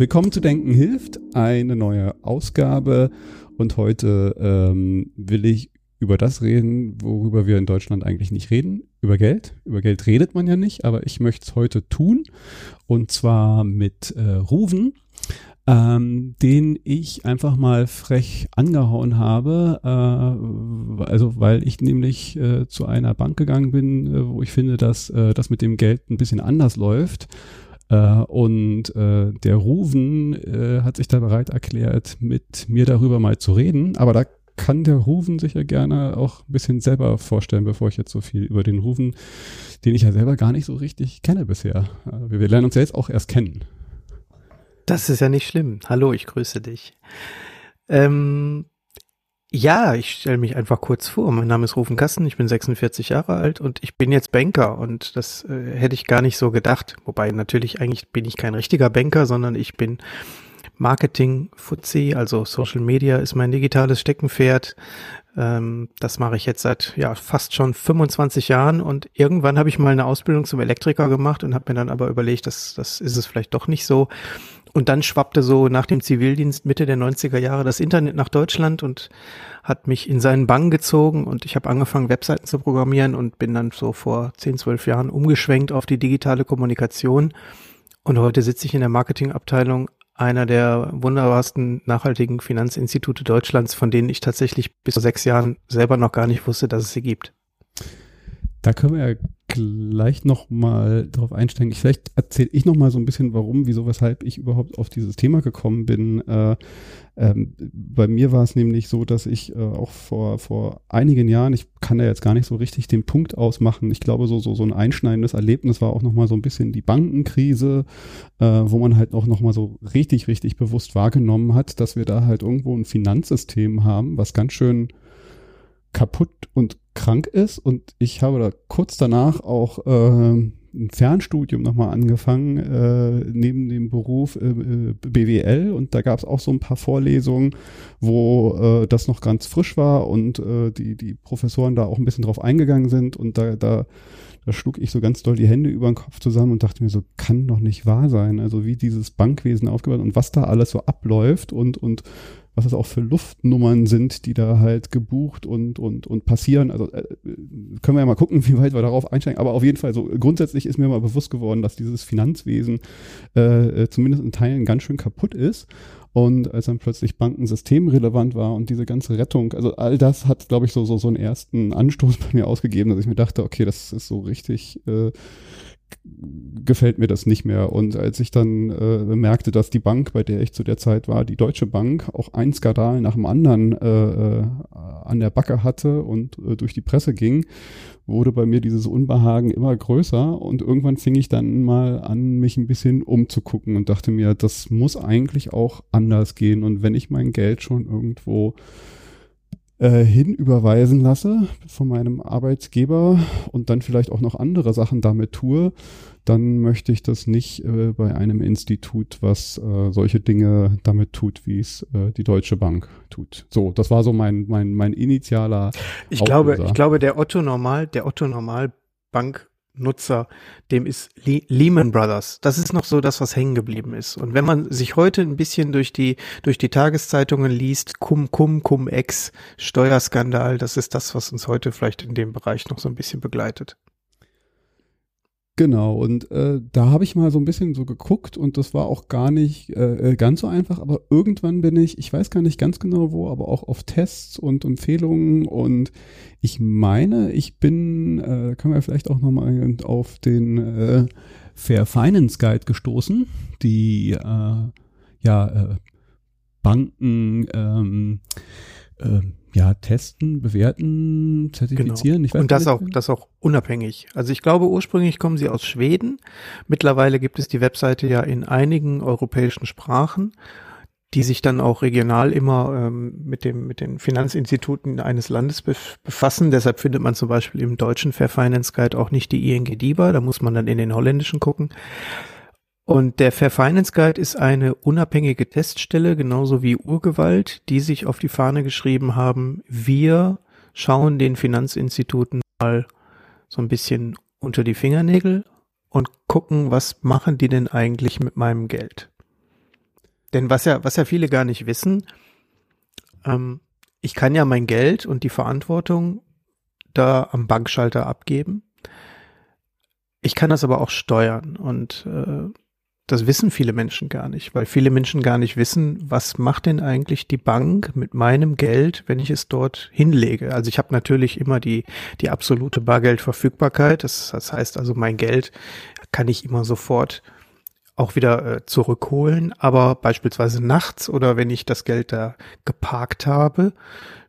Willkommen zu Denken hilft, eine neue Ausgabe. Und heute ähm, will ich über das reden, worüber wir in Deutschland eigentlich nicht reden, über Geld. Über Geld redet man ja nicht, aber ich möchte es heute tun. Und zwar mit äh, Ruven, ähm, den ich einfach mal frech angehauen habe, äh, also weil ich nämlich äh, zu einer Bank gegangen bin, äh, wo ich finde, dass äh, das mit dem Geld ein bisschen anders läuft und äh, der Ruven äh, hat sich da bereit erklärt, mit mir darüber mal zu reden. Aber da kann der Ruven sich ja gerne auch ein bisschen selber vorstellen, bevor ich jetzt so viel über den Ruven, den ich ja selber gar nicht so richtig kenne bisher. Äh, wir lernen uns ja jetzt auch erst kennen. Das ist ja nicht schlimm. Hallo, ich grüße dich. Ähm, ja, ich stelle mich einfach kurz vor. Mein Name ist Rufen Kassen, ich bin 46 Jahre alt und ich bin jetzt Banker und das äh, hätte ich gar nicht so gedacht. Wobei natürlich eigentlich bin ich kein richtiger Banker, sondern ich bin Marketing Fuzzi, also Social Media ist mein digitales Steckenpferd. Ähm, das mache ich jetzt seit ja fast schon 25 Jahren und irgendwann habe ich mal eine Ausbildung zum Elektriker gemacht und habe mir dann aber überlegt, dass das ist es vielleicht doch nicht so und dann schwappte so nach dem Zivildienst Mitte der 90er Jahre das Internet nach Deutschland und hat mich in seinen Bann gezogen und ich habe angefangen, Webseiten zu programmieren und bin dann so vor 10, 12 Jahren umgeschwenkt auf die digitale Kommunikation. Und heute sitze ich in der Marketingabteilung einer der wunderbarsten nachhaltigen Finanzinstitute Deutschlands, von denen ich tatsächlich bis vor sechs Jahren selber noch gar nicht wusste, dass es sie gibt. Da können wir ja gleich nochmal drauf einsteigen. Ich, vielleicht erzähle ich nochmal so ein bisschen, warum, wieso, weshalb ich überhaupt auf dieses Thema gekommen bin. Äh, ähm, bei mir war es nämlich so, dass ich äh, auch vor, vor einigen Jahren, ich kann da jetzt gar nicht so richtig den Punkt ausmachen, ich glaube, so, so, so ein einschneidendes Erlebnis war auch nochmal so ein bisschen die Bankenkrise, äh, wo man halt auch nochmal so richtig, richtig bewusst wahrgenommen hat, dass wir da halt irgendwo ein Finanzsystem haben, was ganz schön kaputt und krank ist. Und ich habe da kurz danach auch äh, ein Fernstudium nochmal angefangen, äh, neben dem Beruf äh, äh BWL. Und da gab es auch so ein paar Vorlesungen, wo äh, das noch ganz frisch war und äh, die, die Professoren da auch ein bisschen drauf eingegangen sind. Und da, da, da schlug ich so ganz doll die Hände über den Kopf zusammen und dachte mir so, kann doch nicht wahr sein. Also wie dieses Bankwesen aufgebaut und was da alles so abläuft und, und was es auch für Luftnummern sind, die da halt gebucht und, und, und passieren. Also äh, können wir ja mal gucken, wie weit wir darauf einsteigen. Aber auf jeden Fall, so grundsätzlich ist mir mal bewusst geworden, dass dieses Finanzwesen äh, zumindest in Teilen ganz schön kaputt ist. Und als dann plötzlich Banken systemrelevant war und diese ganze Rettung, also all das hat, glaube ich, so, so, so einen ersten Anstoß bei mir ausgegeben, dass ich mir dachte, okay, das ist so richtig äh, gefällt mir das nicht mehr. Und als ich dann äh, merkte, dass die Bank, bei der ich zu der Zeit war, die Deutsche Bank, auch ein Skandal nach dem anderen äh, äh, an der Backe hatte und äh, durch die Presse ging, wurde bei mir dieses Unbehagen immer größer und irgendwann fing ich dann mal an, mich ein bisschen umzugucken und dachte mir, das muss eigentlich auch anders gehen. Und wenn ich mein Geld schon irgendwo äh, hinüberweisen lasse von meinem Arbeitsgeber und dann vielleicht auch noch andere Sachen damit tue, dann möchte ich das nicht äh, bei einem Institut, was äh, solche Dinge damit tut, wie es äh, die Deutsche Bank tut. So, das war so mein mein mein initialer. Ich glaube, ich glaube, der Otto Normal, der Otto Normal Bank Nutzer, dem ist Le Lehman Brothers. Das ist noch so das, was hängen geblieben ist. Und wenn man sich heute ein bisschen durch die, durch die Tageszeitungen liest, Cum, Cum, Cum Ex, Steuerskandal, das ist das, was uns heute vielleicht in dem Bereich noch so ein bisschen begleitet. Genau, und äh, da habe ich mal so ein bisschen so geguckt und das war auch gar nicht äh, äh, ganz so einfach, aber irgendwann bin ich, ich weiß gar nicht ganz genau wo, aber auch auf Tests und Empfehlungen und ich meine, ich bin, äh, können wir vielleicht auch nochmal auf den äh, Fair Finance Guide gestoßen, die äh, ja äh, Banken ähm, äh, ja testen, bewerten, zertifizieren. Genau. Und das auch, das auch unabhängig. Also ich glaube, ursprünglich kommen sie aus Schweden. Mittlerweile gibt es die Webseite ja in einigen europäischen Sprachen die sich dann auch regional immer ähm, mit dem mit den Finanzinstituten eines Landes befassen. Deshalb findet man zum Beispiel im deutschen Fair Finance Guide auch nicht die ING DIBA. Da muss man dann in den holländischen gucken. Und der Fair Finance Guide ist eine unabhängige Teststelle, genauso wie Urgewalt, die sich auf die Fahne geschrieben haben, wir schauen den Finanzinstituten mal so ein bisschen unter die Fingernägel und gucken, was machen die denn eigentlich mit meinem Geld. Denn was ja, was ja viele gar nicht wissen, ähm, ich kann ja mein Geld und die Verantwortung da am Bankschalter abgeben. Ich kann das aber auch steuern und äh, das wissen viele Menschen gar nicht, weil viele Menschen gar nicht wissen, was macht denn eigentlich die Bank mit meinem Geld, wenn ich es dort hinlege. Also ich habe natürlich immer die, die absolute Bargeldverfügbarkeit. Das, das heißt also, mein Geld kann ich immer sofort auch wieder äh, zurückholen, aber beispielsweise nachts oder wenn ich das Geld da geparkt habe,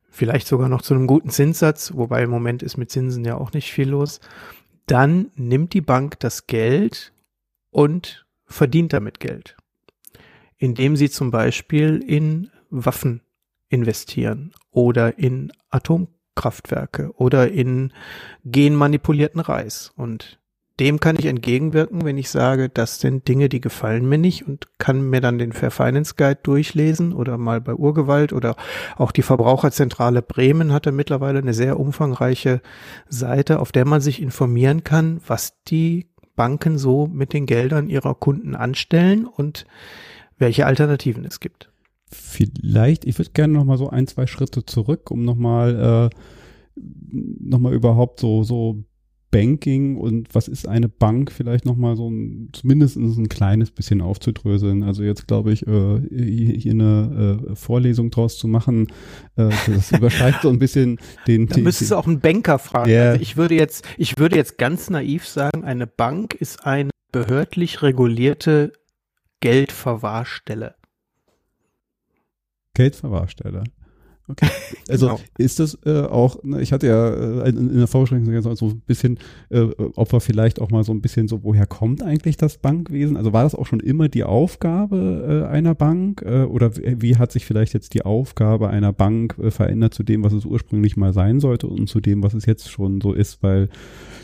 vielleicht sogar noch zu einem guten Zinssatz, wobei im Moment ist mit Zinsen ja auch nicht viel los, dann nimmt die Bank das Geld und verdient damit Geld, indem sie zum Beispiel in Waffen investieren oder in Atomkraftwerke oder in genmanipulierten Reis. Und dem kann ich entgegenwirken, wenn ich sage, das sind Dinge, die gefallen mir nicht und kann mir dann den Fair Finance Guide durchlesen oder mal bei Urgewalt oder auch die Verbraucherzentrale Bremen hat da mittlerweile eine sehr umfangreiche Seite, auf der man sich informieren kann, was die Banken so mit den Geldern ihrer Kunden anstellen und welche Alternativen es gibt. Vielleicht, ich würde gerne noch mal so ein, zwei Schritte zurück, um noch mal äh, noch überhaupt so so Banking und was ist eine Bank vielleicht nochmal so ein, zumindest ein kleines bisschen aufzudröseln. Also jetzt glaube ich, äh, hier eine äh, Vorlesung draus zu machen, äh, das übersteigt so ein bisschen den. Da müsstest du auch einen Banker fragen. Yeah. Also ich würde jetzt, ich würde jetzt ganz naiv sagen, eine Bank ist eine behördlich regulierte Geldverwahrstelle. Geldverwahrstelle. Okay. Also genau. ist das äh, auch, ne, ich hatte ja äh, in, in der Vorbesprechung so ein bisschen, äh, ob wir vielleicht auch mal so ein bisschen so, woher kommt eigentlich das Bankwesen? Also war das auch schon immer die Aufgabe äh, einer Bank äh, oder wie hat sich vielleicht jetzt die Aufgabe einer Bank äh, verändert zu dem, was es ursprünglich mal sein sollte und zu dem, was es jetzt schon so ist? Weil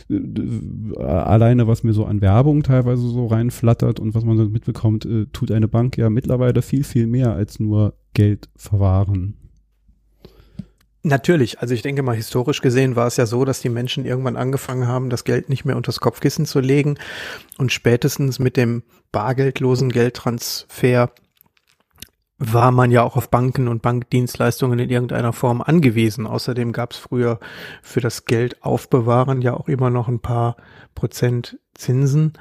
äh, alleine, was mir so an Werbung teilweise so reinflattert und was man so mitbekommt, äh, tut eine Bank ja mittlerweile viel, viel mehr als nur Geld verwahren. Natürlich, also ich denke mal, historisch gesehen war es ja so, dass die Menschen irgendwann angefangen haben, das Geld nicht mehr unters Kopfkissen zu legen und spätestens mit dem bargeldlosen Geldtransfer war man ja auch auf Banken und Bankdienstleistungen in irgendeiner Form angewiesen. Außerdem gab es früher für das Geld aufbewahren ja auch immer noch ein paar Prozent Zinsen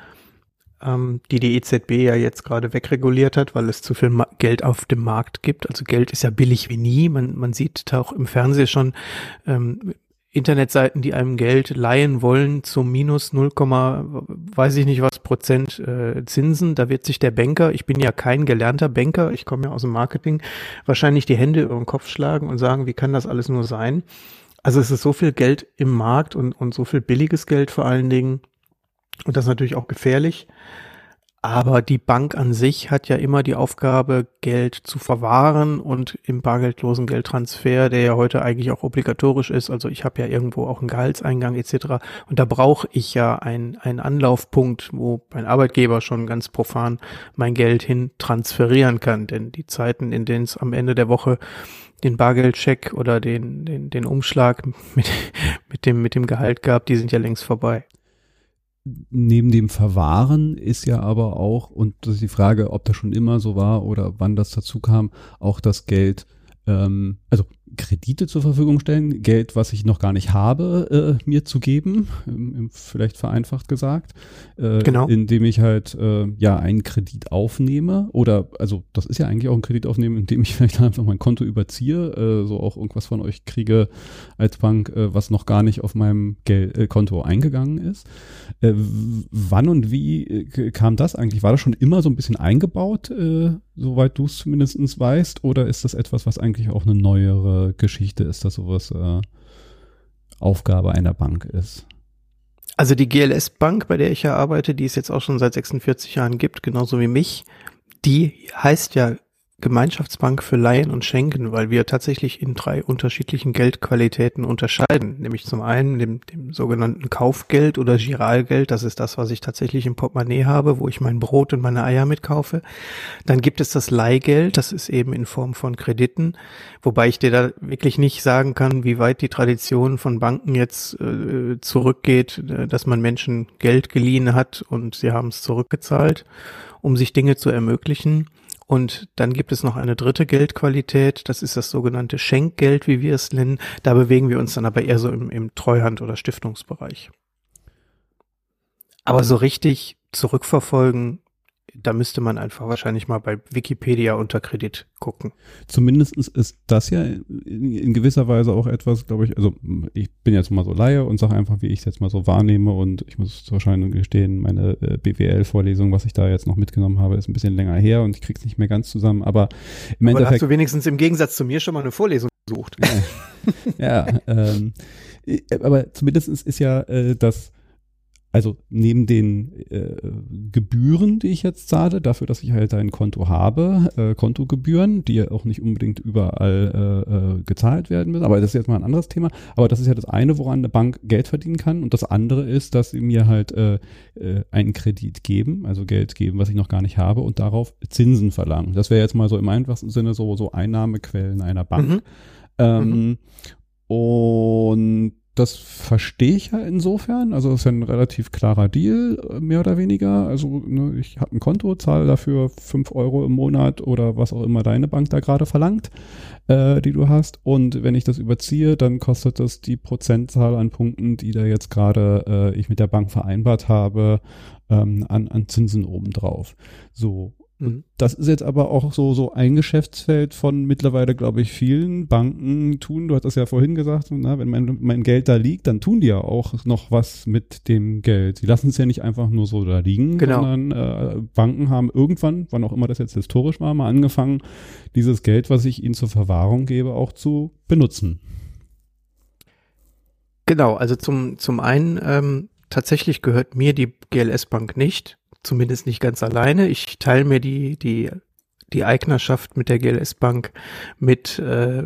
ähm, die die EZB ja jetzt gerade wegreguliert hat, weil es zu viel Ma Geld auf dem Markt gibt. Also Geld ist ja billig wie nie. Man, man sieht auch im Fernsehen schon ähm, Internetseiten, die einem Geld leihen wollen zum minus 0, weiß ich nicht was Prozent äh, Zinsen. Da wird sich der Banker, ich bin ja kein gelernter Banker, ich komme ja aus dem Marketing, wahrscheinlich die Hände über den Kopf schlagen und sagen, wie kann das alles nur sein? Also es ist so viel Geld im Markt und, und so viel billiges Geld vor allen Dingen, und das ist natürlich auch gefährlich. Aber die Bank an sich hat ja immer die Aufgabe, Geld zu verwahren und im bargeldlosen Geldtransfer, der ja heute eigentlich auch obligatorisch ist, also ich habe ja irgendwo auch einen Gehaltseingang etc. Und da brauche ich ja einen, einen Anlaufpunkt, wo mein Arbeitgeber schon ganz profan mein Geld hin transferieren kann. Denn die Zeiten, in denen es am Ende der Woche den Bargeldcheck oder den, den, den Umschlag mit, mit, dem, mit dem Gehalt gab, die sind ja längst vorbei neben dem Verwahren ist ja aber auch, und das ist die Frage, ob das schon immer so war oder wann das dazu kam, auch das Geld, ähm, also Kredite zur Verfügung stellen, Geld, was ich noch gar nicht habe, äh, mir zu geben, ähm, vielleicht vereinfacht gesagt, äh, genau. indem ich halt äh, ja einen Kredit aufnehme oder also das ist ja eigentlich auch ein Kredit aufnehmen, indem ich vielleicht einfach mein Konto überziehe, äh, so auch irgendwas von euch kriege als Bank, äh, was noch gar nicht auf meinem Gel äh, Konto eingegangen ist. Wann und wie kam das eigentlich? War das schon immer so ein bisschen eingebaut? Soweit du es zumindest weißt, oder ist das etwas, was eigentlich auch eine neuere Geschichte ist, dass sowas äh, Aufgabe einer Bank ist? Also die GLS Bank, bei der ich ja arbeite, die es jetzt auch schon seit 46 Jahren gibt, genauso wie mich, die heißt ja Gemeinschaftsbank für Leihen und Schenken, weil wir tatsächlich in drei unterschiedlichen Geldqualitäten unterscheiden. Nämlich zum einen dem, dem sogenannten Kaufgeld oder Giralgeld, das ist das, was ich tatsächlich im Portemonnaie habe, wo ich mein Brot und meine Eier mitkaufe. Dann gibt es das Leihgeld, das ist eben in Form von Krediten, wobei ich dir da wirklich nicht sagen kann, wie weit die Tradition von Banken jetzt äh, zurückgeht, äh, dass man Menschen Geld geliehen hat und sie haben es zurückgezahlt, um sich Dinge zu ermöglichen. Und dann gibt es noch eine dritte Geldqualität, das ist das sogenannte Schenkgeld, wie wir es nennen. Da bewegen wir uns dann aber eher so im, im Treuhand- oder Stiftungsbereich. Aber so richtig zurückverfolgen da müsste man einfach wahrscheinlich mal bei Wikipedia unter Kredit gucken. Zumindest ist das ja in, in gewisser Weise auch etwas, glaube ich, also ich bin jetzt mal so Laie und sage einfach, wie ich es jetzt mal so wahrnehme und ich muss wahrscheinlich gestehen, meine äh, BWL-Vorlesung, was ich da jetzt noch mitgenommen habe, ist ein bisschen länger her und ich krieg's nicht mehr ganz zusammen, aber im aber Endeffekt. hast du wenigstens im Gegensatz zu mir schon mal eine Vorlesung besucht. ja, ja ähm, aber zumindest ist ja äh, das also neben den äh, Gebühren, die ich jetzt zahle, dafür, dass ich halt ein Konto habe, äh, Kontogebühren, die ja auch nicht unbedingt überall äh, äh, gezahlt werden müssen, aber das ist jetzt mal ein anderes Thema. Aber das ist ja das eine, woran eine Bank Geld verdienen kann. Und das andere ist, dass sie mir halt äh, äh, einen Kredit geben, also Geld geben, was ich noch gar nicht habe, und darauf Zinsen verlangen. Das wäre jetzt mal so im einfachsten Sinne so, so Einnahmequellen einer Bank. Mhm. Ähm, mhm. Und das verstehe ich ja insofern. Also das ist ja ein relativ klarer Deal, mehr oder weniger. Also ne, ich habe ein Konto, zahle dafür fünf Euro im Monat oder was auch immer deine Bank da gerade verlangt, äh, die du hast. Und wenn ich das überziehe, dann kostet das die Prozentzahl an Punkten, die da jetzt gerade äh, ich mit der Bank vereinbart habe, ähm, an, an Zinsen obendrauf. So. Mhm. Das ist jetzt aber auch so, so ein Geschäftsfeld von mittlerweile, glaube ich, vielen Banken tun. Du hast das ja vorhin gesagt, na, wenn mein, mein Geld da liegt, dann tun die ja auch noch was mit dem Geld. Sie lassen es ja nicht einfach nur so da liegen, genau. sondern äh, Banken haben irgendwann, wann auch immer das jetzt historisch war, mal angefangen, dieses Geld, was ich ihnen zur Verwahrung gebe, auch zu benutzen. Genau, also zum, zum einen, ähm, tatsächlich gehört mir die GLS Bank nicht zumindest nicht ganz alleine. Ich teile mir die, die, die Eignerschaft mit der GLS Bank mit äh,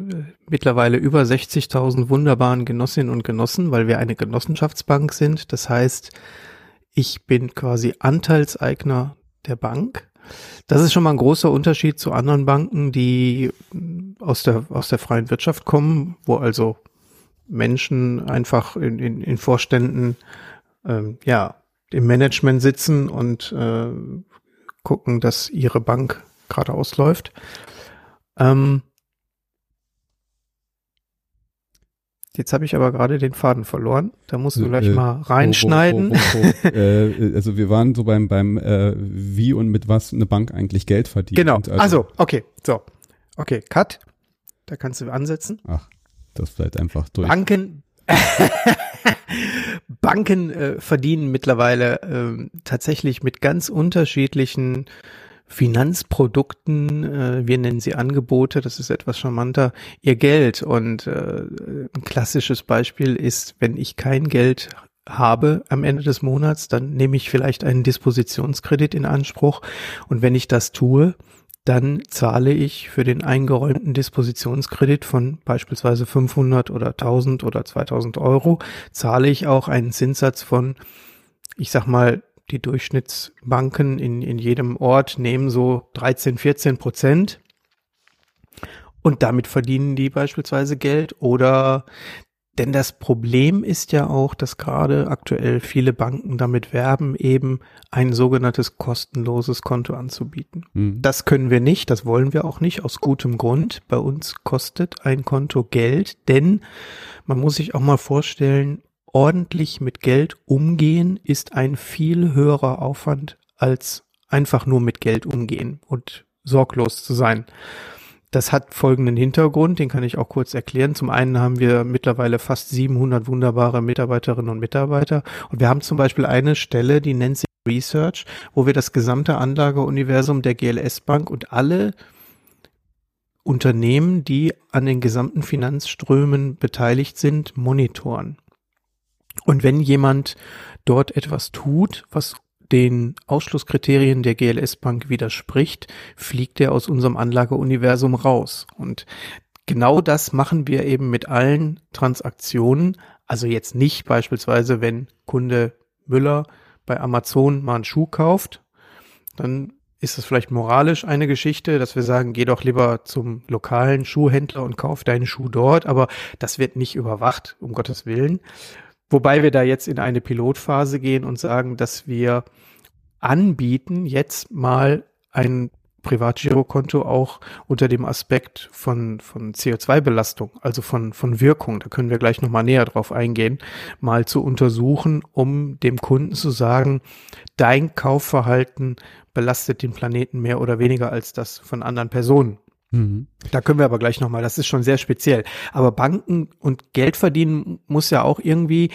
mittlerweile über 60.000 wunderbaren Genossinnen und Genossen, weil wir eine Genossenschaftsbank sind. Das heißt, ich bin quasi Anteilseigner der Bank. Das ist schon mal ein großer Unterschied zu anderen Banken, die aus der, aus der freien Wirtschaft kommen, wo also Menschen einfach in, in, in Vorständen ähm, ja im Management sitzen und äh, gucken, dass ihre Bank gerade ausläuft. Ähm, Jetzt habe ich aber gerade den Faden verloren. Da musst du gleich äh, mal reinschneiden. Oh, oh, oh, äh, also wir waren so beim beim äh, wie und mit was eine Bank eigentlich Geld verdient. Genau. Also, also okay, so, okay, Cut. Da kannst du ansetzen. Ach, das bleibt einfach durch. Banken. Banken äh, verdienen mittlerweile äh, tatsächlich mit ganz unterschiedlichen Finanzprodukten, äh, wir nennen sie Angebote, das ist etwas charmanter, ihr Geld. Und äh, ein klassisches Beispiel ist, wenn ich kein Geld habe am Ende des Monats, dann nehme ich vielleicht einen Dispositionskredit in Anspruch. Und wenn ich das tue, dann zahle ich für den eingeräumten Dispositionskredit von beispielsweise 500 oder 1000 oder 2000 Euro, zahle ich auch einen Zinssatz von, ich sag mal, die Durchschnittsbanken in, in jedem Ort nehmen so 13, 14 Prozent. Und damit verdienen die beispielsweise Geld oder denn das Problem ist ja auch, dass gerade aktuell viele Banken damit werben, eben ein sogenanntes kostenloses Konto anzubieten. Mhm. Das können wir nicht, das wollen wir auch nicht, aus gutem Grund. Bei uns kostet ein Konto Geld, denn man muss sich auch mal vorstellen, ordentlich mit Geld umgehen ist ein viel höherer Aufwand als einfach nur mit Geld umgehen und sorglos zu sein. Das hat folgenden Hintergrund, den kann ich auch kurz erklären. Zum einen haben wir mittlerweile fast 700 wunderbare Mitarbeiterinnen und Mitarbeiter und wir haben zum Beispiel eine Stelle, die nennt sich Research, wo wir das gesamte Anlageuniversum der GLS Bank und alle Unternehmen, die an den gesamten Finanzströmen beteiligt sind, monitoren. Und wenn jemand dort etwas tut, was den Ausschlusskriterien der GLS Bank widerspricht, fliegt er aus unserem Anlageuniversum raus. Und genau das machen wir eben mit allen Transaktionen. Also jetzt nicht beispielsweise, wenn Kunde Müller bei Amazon mal einen Schuh kauft, dann ist es vielleicht moralisch eine Geschichte, dass wir sagen, geh doch lieber zum lokalen Schuhhändler und kauf deinen Schuh dort, aber das wird nicht überwacht, um Gottes Willen. Wobei wir da jetzt in eine Pilotphase gehen und sagen, dass wir anbieten, jetzt mal ein Privatgirokonto auch unter dem Aspekt von, von CO2-Belastung, also von, von Wirkung, da können wir gleich nochmal näher drauf eingehen, mal zu untersuchen, um dem Kunden zu sagen, dein Kaufverhalten belastet den Planeten mehr oder weniger als das von anderen Personen. Mhm. Da können wir aber gleich nochmal, das ist schon sehr speziell. Aber Banken und Geld verdienen muss ja auch irgendwie,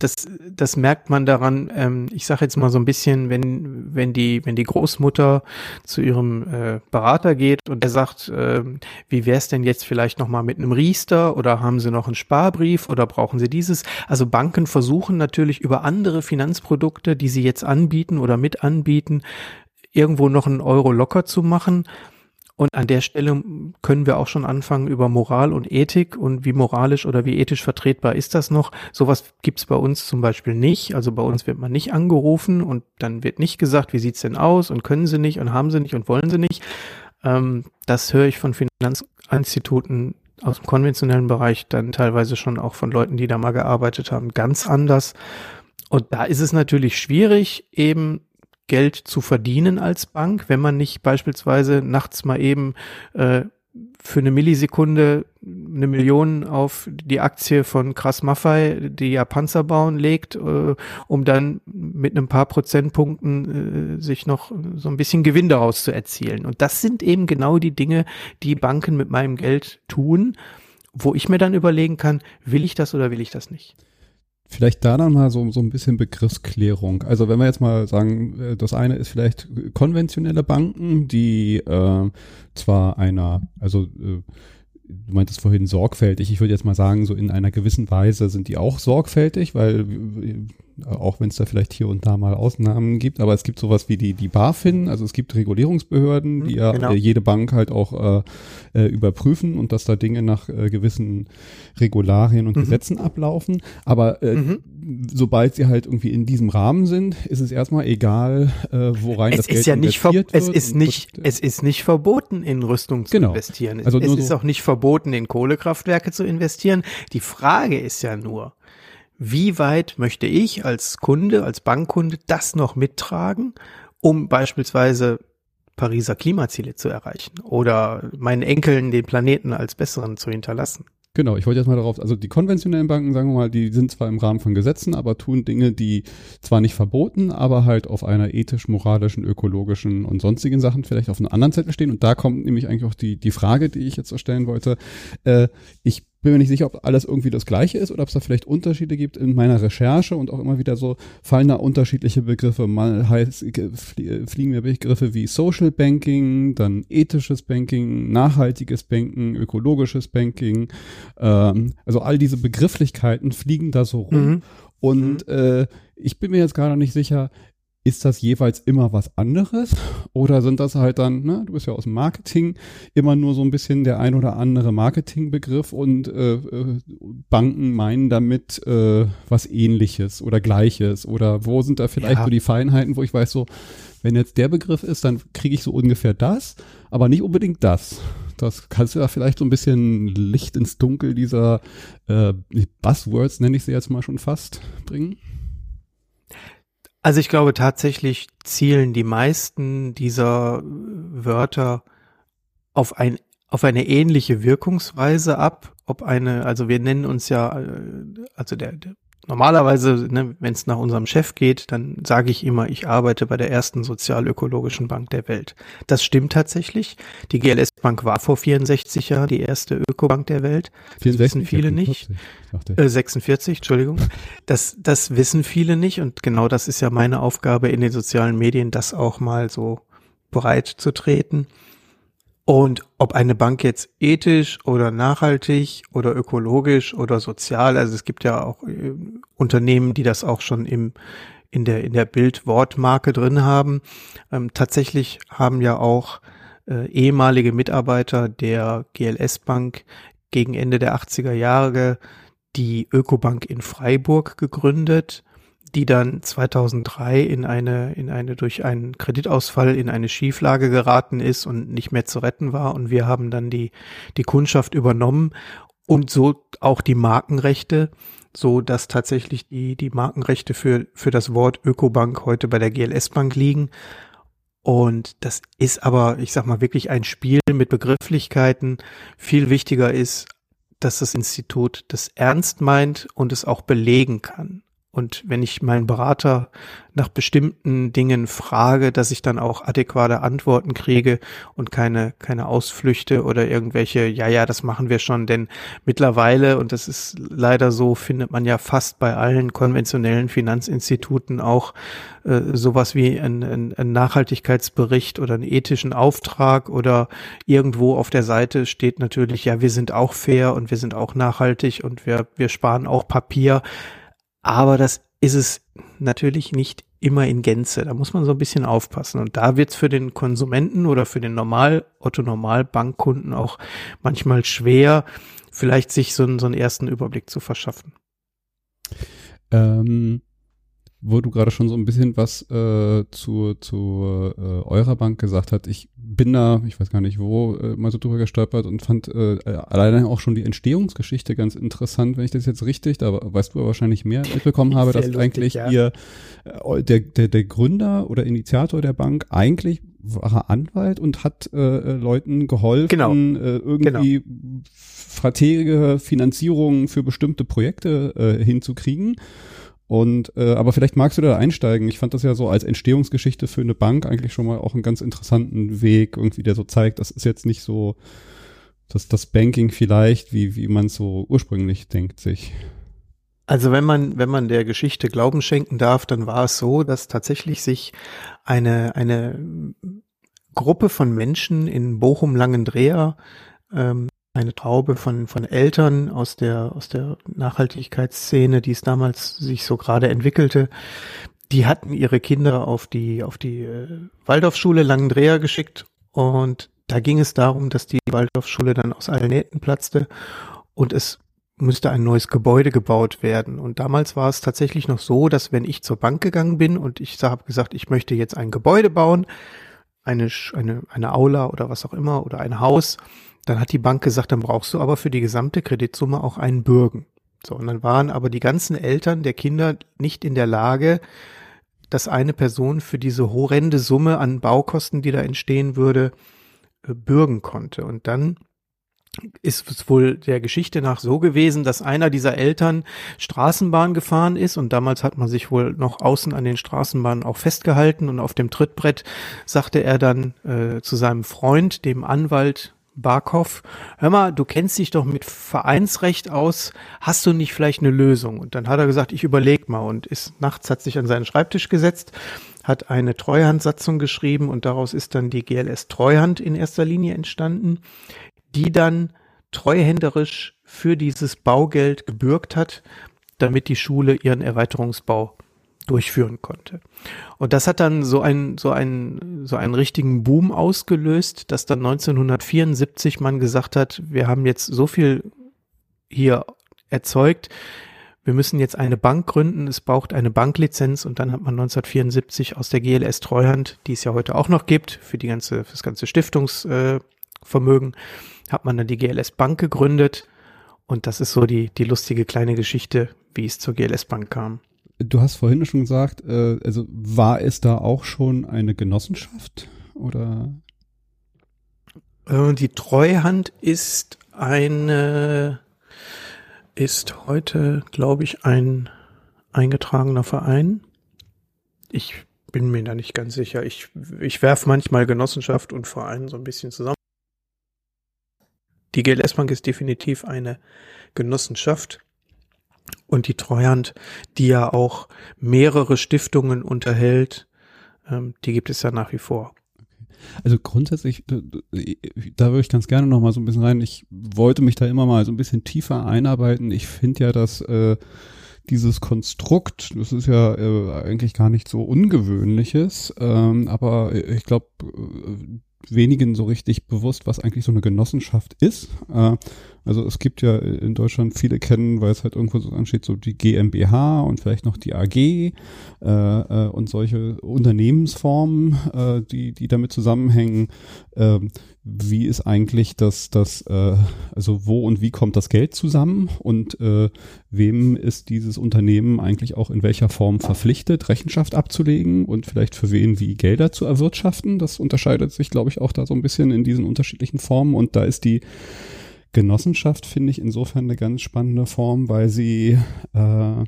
das, das merkt man daran, ähm, ich sage jetzt mal so ein bisschen, wenn, wenn, die, wenn die Großmutter zu ihrem äh, Berater geht und er sagt, äh, wie wäre es denn jetzt vielleicht nochmal mit einem Riester oder haben sie noch einen Sparbrief oder brauchen sie dieses? Also Banken versuchen natürlich über andere Finanzprodukte, die sie jetzt anbieten oder mit anbieten, irgendwo noch einen Euro locker zu machen. Und an der Stelle können wir auch schon anfangen über Moral und Ethik und wie moralisch oder wie ethisch vertretbar ist das noch. Sowas gibt's bei uns zum Beispiel nicht. Also bei uns wird man nicht angerufen und dann wird nicht gesagt, wie sieht's denn aus und können sie nicht und haben sie nicht und wollen sie nicht. Ähm, das höre ich von Finanzinstituten aus dem konventionellen Bereich, dann teilweise schon auch von Leuten, die da mal gearbeitet haben, ganz anders. Und da ist es natürlich schwierig, eben Geld zu verdienen als Bank, wenn man nicht beispielsweise nachts mal eben äh, für eine Millisekunde eine Million auf die Aktie von Krass Maffei, die ja Panzer bauen, legt, äh, um dann mit ein paar Prozentpunkten äh, sich noch so ein bisschen Gewinn daraus zu erzielen. Und das sind eben genau die Dinge, die Banken mit meinem Geld tun, wo ich mir dann überlegen kann, will ich das oder will ich das nicht? Vielleicht da dann mal so, so ein bisschen Begriffsklärung. Also wenn wir jetzt mal sagen, äh, das eine ist vielleicht konventionelle Banken, die äh, zwar einer, also äh, du meintest vorhin sorgfältig. Ich würde jetzt mal sagen, so in einer gewissen Weise sind die auch sorgfältig, weil auch wenn es da vielleicht hier und da mal Ausnahmen gibt, aber es gibt sowas wie die, die BaFin, also es gibt Regulierungsbehörden, die ja genau. jede Bank halt auch äh, äh, überprüfen und dass da Dinge nach äh, gewissen Regularien und mhm. Gesetzen ablaufen. Aber äh, mhm. sobald sie halt irgendwie in diesem Rahmen sind, ist es erstmal egal, äh, worein es das Geld ist ja nicht wird. Es ist nicht, wird, es ist nicht verboten, in Rüstung zu genau. investieren. Also es ist so auch nicht verboten, in Kohlekraftwerke zu investieren. Die Frage ist ja nur, wie weit möchte ich als Kunde, als Bankkunde das noch mittragen, um beispielsweise Pariser Klimaziele zu erreichen oder meinen Enkeln den Planeten als besseren zu hinterlassen? Genau, ich wollte jetzt mal darauf, also die konventionellen Banken, sagen wir mal, die sind zwar im Rahmen von Gesetzen, aber tun Dinge, die zwar nicht verboten, aber halt auf einer ethisch, moralischen, ökologischen und sonstigen Sachen vielleicht auf einem anderen Zettel stehen. Und da kommt nämlich eigentlich auch die, die Frage, die ich jetzt so stellen wollte. Äh, ich bin mir nicht sicher, ob alles irgendwie das Gleiche ist oder ob es da vielleicht Unterschiede gibt in meiner Recherche und auch immer wieder so fallen da unterschiedliche Begriffe. Mal heißt, fliegen mir Begriffe wie Social Banking, dann ethisches Banking, nachhaltiges Banking, ökologisches Banking. Ähm, also all diese Begrifflichkeiten fliegen da so rum. Mhm. Und mhm. äh, ich bin mir jetzt gerade nicht sicher, ist das jeweils immer was anderes? Oder sind das halt dann, ne, du bist ja aus dem Marketing, immer nur so ein bisschen der ein oder andere Marketingbegriff und äh, äh, Banken meinen damit äh, was ähnliches oder gleiches? Oder wo sind da vielleicht ja. so die Feinheiten, wo ich weiß, so, wenn jetzt der Begriff ist, dann kriege ich so ungefähr das, aber nicht unbedingt das. Das kannst du ja vielleicht so ein bisschen Licht ins Dunkel dieser äh, Buzzwords, nenne ich sie jetzt mal schon fast, bringen? Also ich glaube tatsächlich zielen die meisten dieser Wörter auf ein auf eine ähnliche Wirkungsweise ab, ob eine, also wir nennen uns ja, äh, also der, der normalerweise, ne, wenn es nach unserem Chef geht, dann sage ich immer, ich arbeite bei der ersten sozialökologischen Bank der Welt. Das stimmt tatsächlich. Die GLS Bank war vor 64 Jahren die erste Ökobank der Welt. Das 64, wissen viele nicht. Äh, 46, Entschuldigung. Das, das wissen viele nicht und genau das ist ja meine Aufgabe in den sozialen Medien, das auch mal so breit zu treten. Und ob eine Bank jetzt ethisch oder nachhaltig oder ökologisch oder sozial, also es gibt ja auch äh, Unternehmen, die das auch schon im in der in der Bildwortmarke drin haben. Ähm, tatsächlich haben ja auch äh, ehemalige Mitarbeiter der GLS Bank gegen Ende der 80er Jahre die Ökobank in Freiburg gegründet die dann 2003 in eine, in eine, durch einen Kreditausfall in eine Schieflage geraten ist und nicht mehr zu retten war. Und wir haben dann die, die Kundschaft übernommen und so auch die Markenrechte, so dass tatsächlich die, die Markenrechte für, für das Wort Ökobank heute bei der GLS Bank liegen. Und das ist aber, ich sag mal, wirklich ein Spiel mit Begrifflichkeiten. Viel wichtiger ist, dass das Institut das ernst meint und es auch belegen kann. Und wenn ich meinen Berater nach bestimmten Dingen frage, dass ich dann auch adäquate Antworten kriege und keine, keine Ausflüchte oder irgendwelche, ja, ja, das machen wir schon, denn mittlerweile, und das ist leider so, findet man ja fast bei allen konventionellen Finanzinstituten auch äh, sowas wie ein, ein, ein Nachhaltigkeitsbericht oder einen ethischen Auftrag oder irgendwo auf der Seite steht natürlich, ja, wir sind auch fair und wir sind auch nachhaltig und wir, wir sparen auch Papier. Aber das ist es natürlich nicht immer in Gänze. Da muss man so ein bisschen aufpassen. Und da wird es für den Konsumenten oder für den Normal, Otto-Normal-Bankkunden auch manchmal schwer, vielleicht sich so, einen, so einen ersten Überblick zu verschaffen. Ähm, wo du gerade schon so ein bisschen was äh, zu, zu äh, eurer Bank gesagt hast. Ich bin da, ich weiß gar nicht wo, äh, mal so drüber gestolpert und fand äh, alleine auch schon die Entstehungsgeschichte ganz interessant, wenn ich das jetzt richtig, da weißt du wahrscheinlich mehr mitbekommen habe, dass lustig, eigentlich ja. ihr, äh, der, der, der Gründer oder Initiator der Bank eigentlich war Anwalt und hat äh, Leuten geholfen, genau. äh, irgendwie genau. strategische Finanzierungen für bestimmte Projekte äh, hinzukriegen. Und äh, aber vielleicht magst du da einsteigen. Ich fand das ja so als Entstehungsgeschichte für eine Bank eigentlich schon mal auch einen ganz interessanten Weg, irgendwie, der so zeigt, das ist jetzt nicht so das, das Banking vielleicht, wie, wie man so ursprünglich denkt sich. Also wenn man, wenn man der Geschichte Glauben schenken darf, dann war es so, dass tatsächlich sich eine, eine Gruppe von Menschen in Bochum-Langendreher ähm, eine Traube von, von Eltern aus der, aus der Nachhaltigkeitsszene, die es damals sich so gerade entwickelte. Die hatten ihre Kinder auf die, auf die äh, Waldorfschule Langendreher geschickt und da ging es darum, dass die Waldorfschule dann aus allen Nähten platzte und es müsste ein neues Gebäude gebaut werden. Und damals war es tatsächlich noch so, dass wenn ich zur Bank gegangen bin und ich habe gesagt, ich möchte jetzt ein Gebäude bauen, eine, eine, eine Aula oder was auch immer oder ein Haus, dann hat die Bank gesagt, dann brauchst du aber für die gesamte Kreditsumme auch einen Bürgen. So, und dann waren aber die ganzen Eltern der Kinder nicht in der Lage, dass eine Person für diese horrende Summe an Baukosten, die da entstehen würde, äh, bürgen konnte. Und dann ist es wohl der Geschichte nach so gewesen, dass einer dieser Eltern Straßenbahn gefahren ist und damals hat man sich wohl noch außen an den Straßenbahnen auch festgehalten und auf dem Trittbrett sagte er dann äh, zu seinem Freund, dem Anwalt Barkov, hör mal, du kennst dich doch mit Vereinsrecht aus, hast du nicht vielleicht eine Lösung? Und dann hat er gesagt, ich überleg mal und ist nachts hat sich an seinen Schreibtisch gesetzt, hat eine Treuhandsatzung geschrieben und daraus ist dann die GLS Treuhand in erster Linie entstanden, die dann treuhänderisch für dieses Baugeld gebürgt hat, damit die Schule ihren Erweiterungsbau durchführen konnte. Und das hat dann so einen, so einen, so einen richtigen Boom ausgelöst, dass dann 1974 man gesagt hat, wir haben jetzt so viel hier erzeugt, wir müssen jetzt eine Bank gründen, es braucht eine Banklizenz und dann hat man 1974 aus der GLS Treuhand, die es ja heute auch noch gibt, für die ganze, für das ganze Stiftungsvermögen, äh, hat man dann die GLS Bank gegründet und das ist so die, die lustige kleine Geschichte, wie es zur GLS Bank kam. Du hast vorhin schon gesagt, äh, also war es da auch schon eine Genossenschaft oder? Äh, die Treuhand ist eine, ist heute, glaube ich, ein, eingetragener Verein. Ich bin mir da nicht ganz sicher. Ich, ich werfe manchmal Genossenschaft und Verein so ein bisschen zusammen. Die GLS Bank ist definitiv eine Genossenschaft. Und die Treuhand, die ja auch mehrere Stiftungen unterhält, ähm, die gibt es ja nach wie vor. Also grundsätzlich, da würde ich ganz gerne noch mal so ein bisschen rein. Ich wollte mich da immer mal so ein bisschen tiefer einarbeiten. Ich finde ja, dass äh, dieses Konstrukt, das ist ja äh, eigentlich gar nicht so ungewöhnliches, ähm, aber ich glaube, äh, wenigen so richtig bewusst, was eigentlich so eine Genossenschaft ist. Äh, also es gibt ja in Deutschland viele kennen, weil es halt irgendwo so ansteht, so die GmbH und vielleicht noch die AG äh, äh, und solche Unternehmensformen, äh, die, die damit zusammenhängen. Äh, wie ist eigentlich das, das äh, also wo und wie kommt das Geld zusammen und äh, wem ist dieses Unternehmen eigentlich auch in welcher Form verpflichtet, Rechenschaft abzulegen und vielleicht für wen wie Gelder zu erwirtschaften. Das unterscheidet sich, glaube ich, auch da so ein bisschen in diesen unterschiedlichen Formen und da ist die Genossenschaft finde ich insofern eine ganz spannende Form, weil sie äh,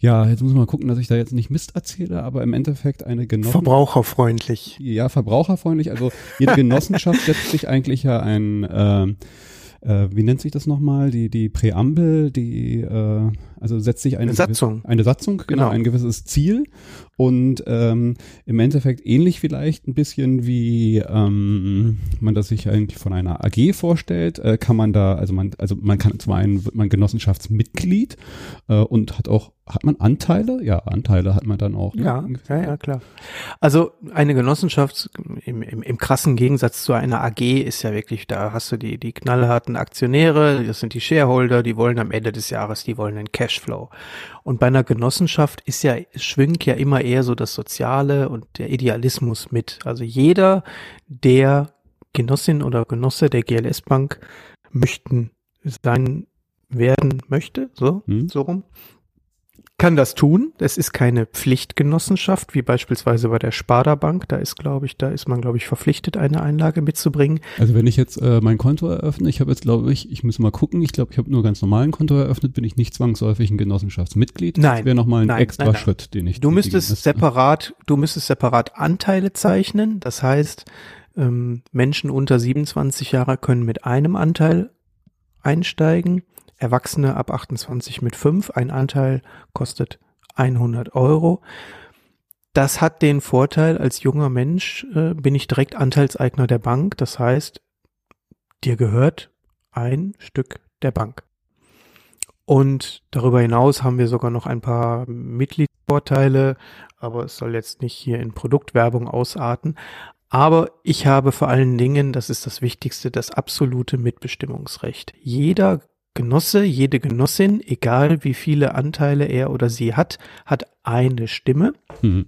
ja, jetzt muss man mal gucken, dass ich da jetzt nicht Mist erzähle, aber im Endeffekt eine Genossenschaft. Verbraucherfreundlich. Ja, verbraucherfreundlich. Also jede Genossenschaft setzt sich eigentlich ja ein, äh, äh, wie nennt sich das nochmal? Die, die Präambel, die, äh, also setzt sich eine, eine Satzung. Gewisse, eine Satzung, genau, genau, ein gewisses Ziel und ähm, im Endeffekt ähnlich vielleicht ein bisschen wie ähm, man das sich eigentlich von einer AG vorstellt, äh, kann man da, also man, also man kann zum einen wird man Genossenschaftsmitglied äh, und hat auch, hat man Anteile? Ja, Anteile hat man dann auch. Ne? Ja, ja, ja, klar. Also eine Genossenschaft im, im, im krassen Gegensatz zu einer AG ist ja wirklich, da hast du die, die knallharten Aktionäre, das sind die Shareholder, die wollen am Ende des Jahres, die wollen einen Cashflow. Und bei einer Genossenschaft ist ja, schwingt ja immer eher so das Soziale und der Idealismus mit. Also jeder, der Genossin oder Genosse der GLS Bank möchten sein werden möchte, so, hm. so rum, kann das tun. Es ist keine Pflichtgenossenschaft, wie beispielsweise bei der Sparda Bank. Da ist, glaube ich, da ist man, glaube ich, verpflichtet, eine Einlage mitzubringen. Also wenn ich jetzt äh, mein Konto eröffne, ich habe jetzt, glaube ich, ich muss mal gucken, ich glaube, ich habe nur ganz normalen Konto eröffnet, bin ich nicht zwangsläufig ein Genossenschaftsmitglied. Nein. Das wäre nochmal ein nein, extra nein, nein. Schritt, den ich. Du müsstest separat, du müsstest separat Anteile zeichnen. Das heißt, ähm, Menschen unter 27 Jahre können mit einem Anteil einsteigen Erwachsene ab 28 mit 5. Ein Anteil kostet 100 Euro. Das hat den Vorteil, als junger Mensch äh, bin ich direkt Anteilseigner der Bank. Das heißt, dir gehört ein Stück der Bank. Und darüber hinaus haben wir sogar noch ein paar Mitgliedsvorteile, aber es soll jetzt nicht hier in Produktwerbung ausarten. Aber ich habe vor allen Dingen, das ist das Wichtigste, das absolute Mitbestimmungsrecht. Jeder Genosse, jede Genossin, egal wie viele Anteile er oder sie hat, hat eine Stimme. Mhm.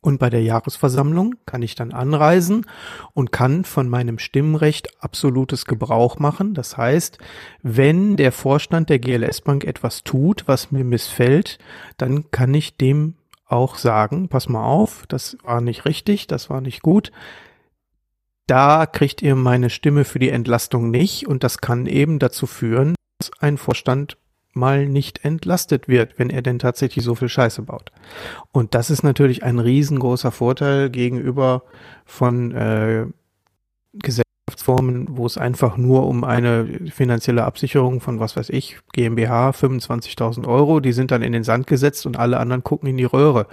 Und bei der Jahresversammlung kann ich dann anreisen und kann von meinem Stimmrecht absolutes Gebrauch machen. Das heißt, wenn der Vorstand der GLS Bank etwas tut, was mir missfällt, dann kann ich dem auch sagen, pass mal auf, das war nicht richtig, das war nicht gut da kriegt ihr meine Stimme für die Entlastung nicht und das kann eben dazu führen, ein Vorstand mal nicht entlastet wird, wenn er denn tatsächlich so viel Scheiße baut. Und das ist natürlich ein riesengroßer Vorteil gegenüber von äh, Gesellschaftsformen, wo es einfach nur um eine finanzielle Absicherung von was weiß ich, GmbH 25.000 Euro, die sind dann in den Sand gesetzt und alle anderen gucken in die Röhre.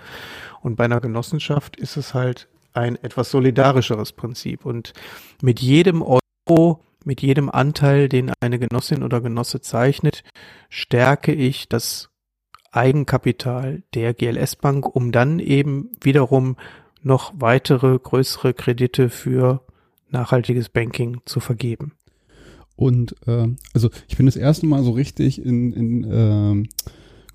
Und bei einer Genossenschaft ist es halt ein etwas solidarischeres Prinzip. Und mit jedem Euro mit jedem Anteil, den eine Genossin oder Genosse zeichnet, stärke ich das Eigenkapital der GLS Bank, um dann eben wiederum noch weitere größere Kredite für nachhaltiges Banking zu vergeben. Und äh, also ich bin das erste Mal so richtig in, in äh,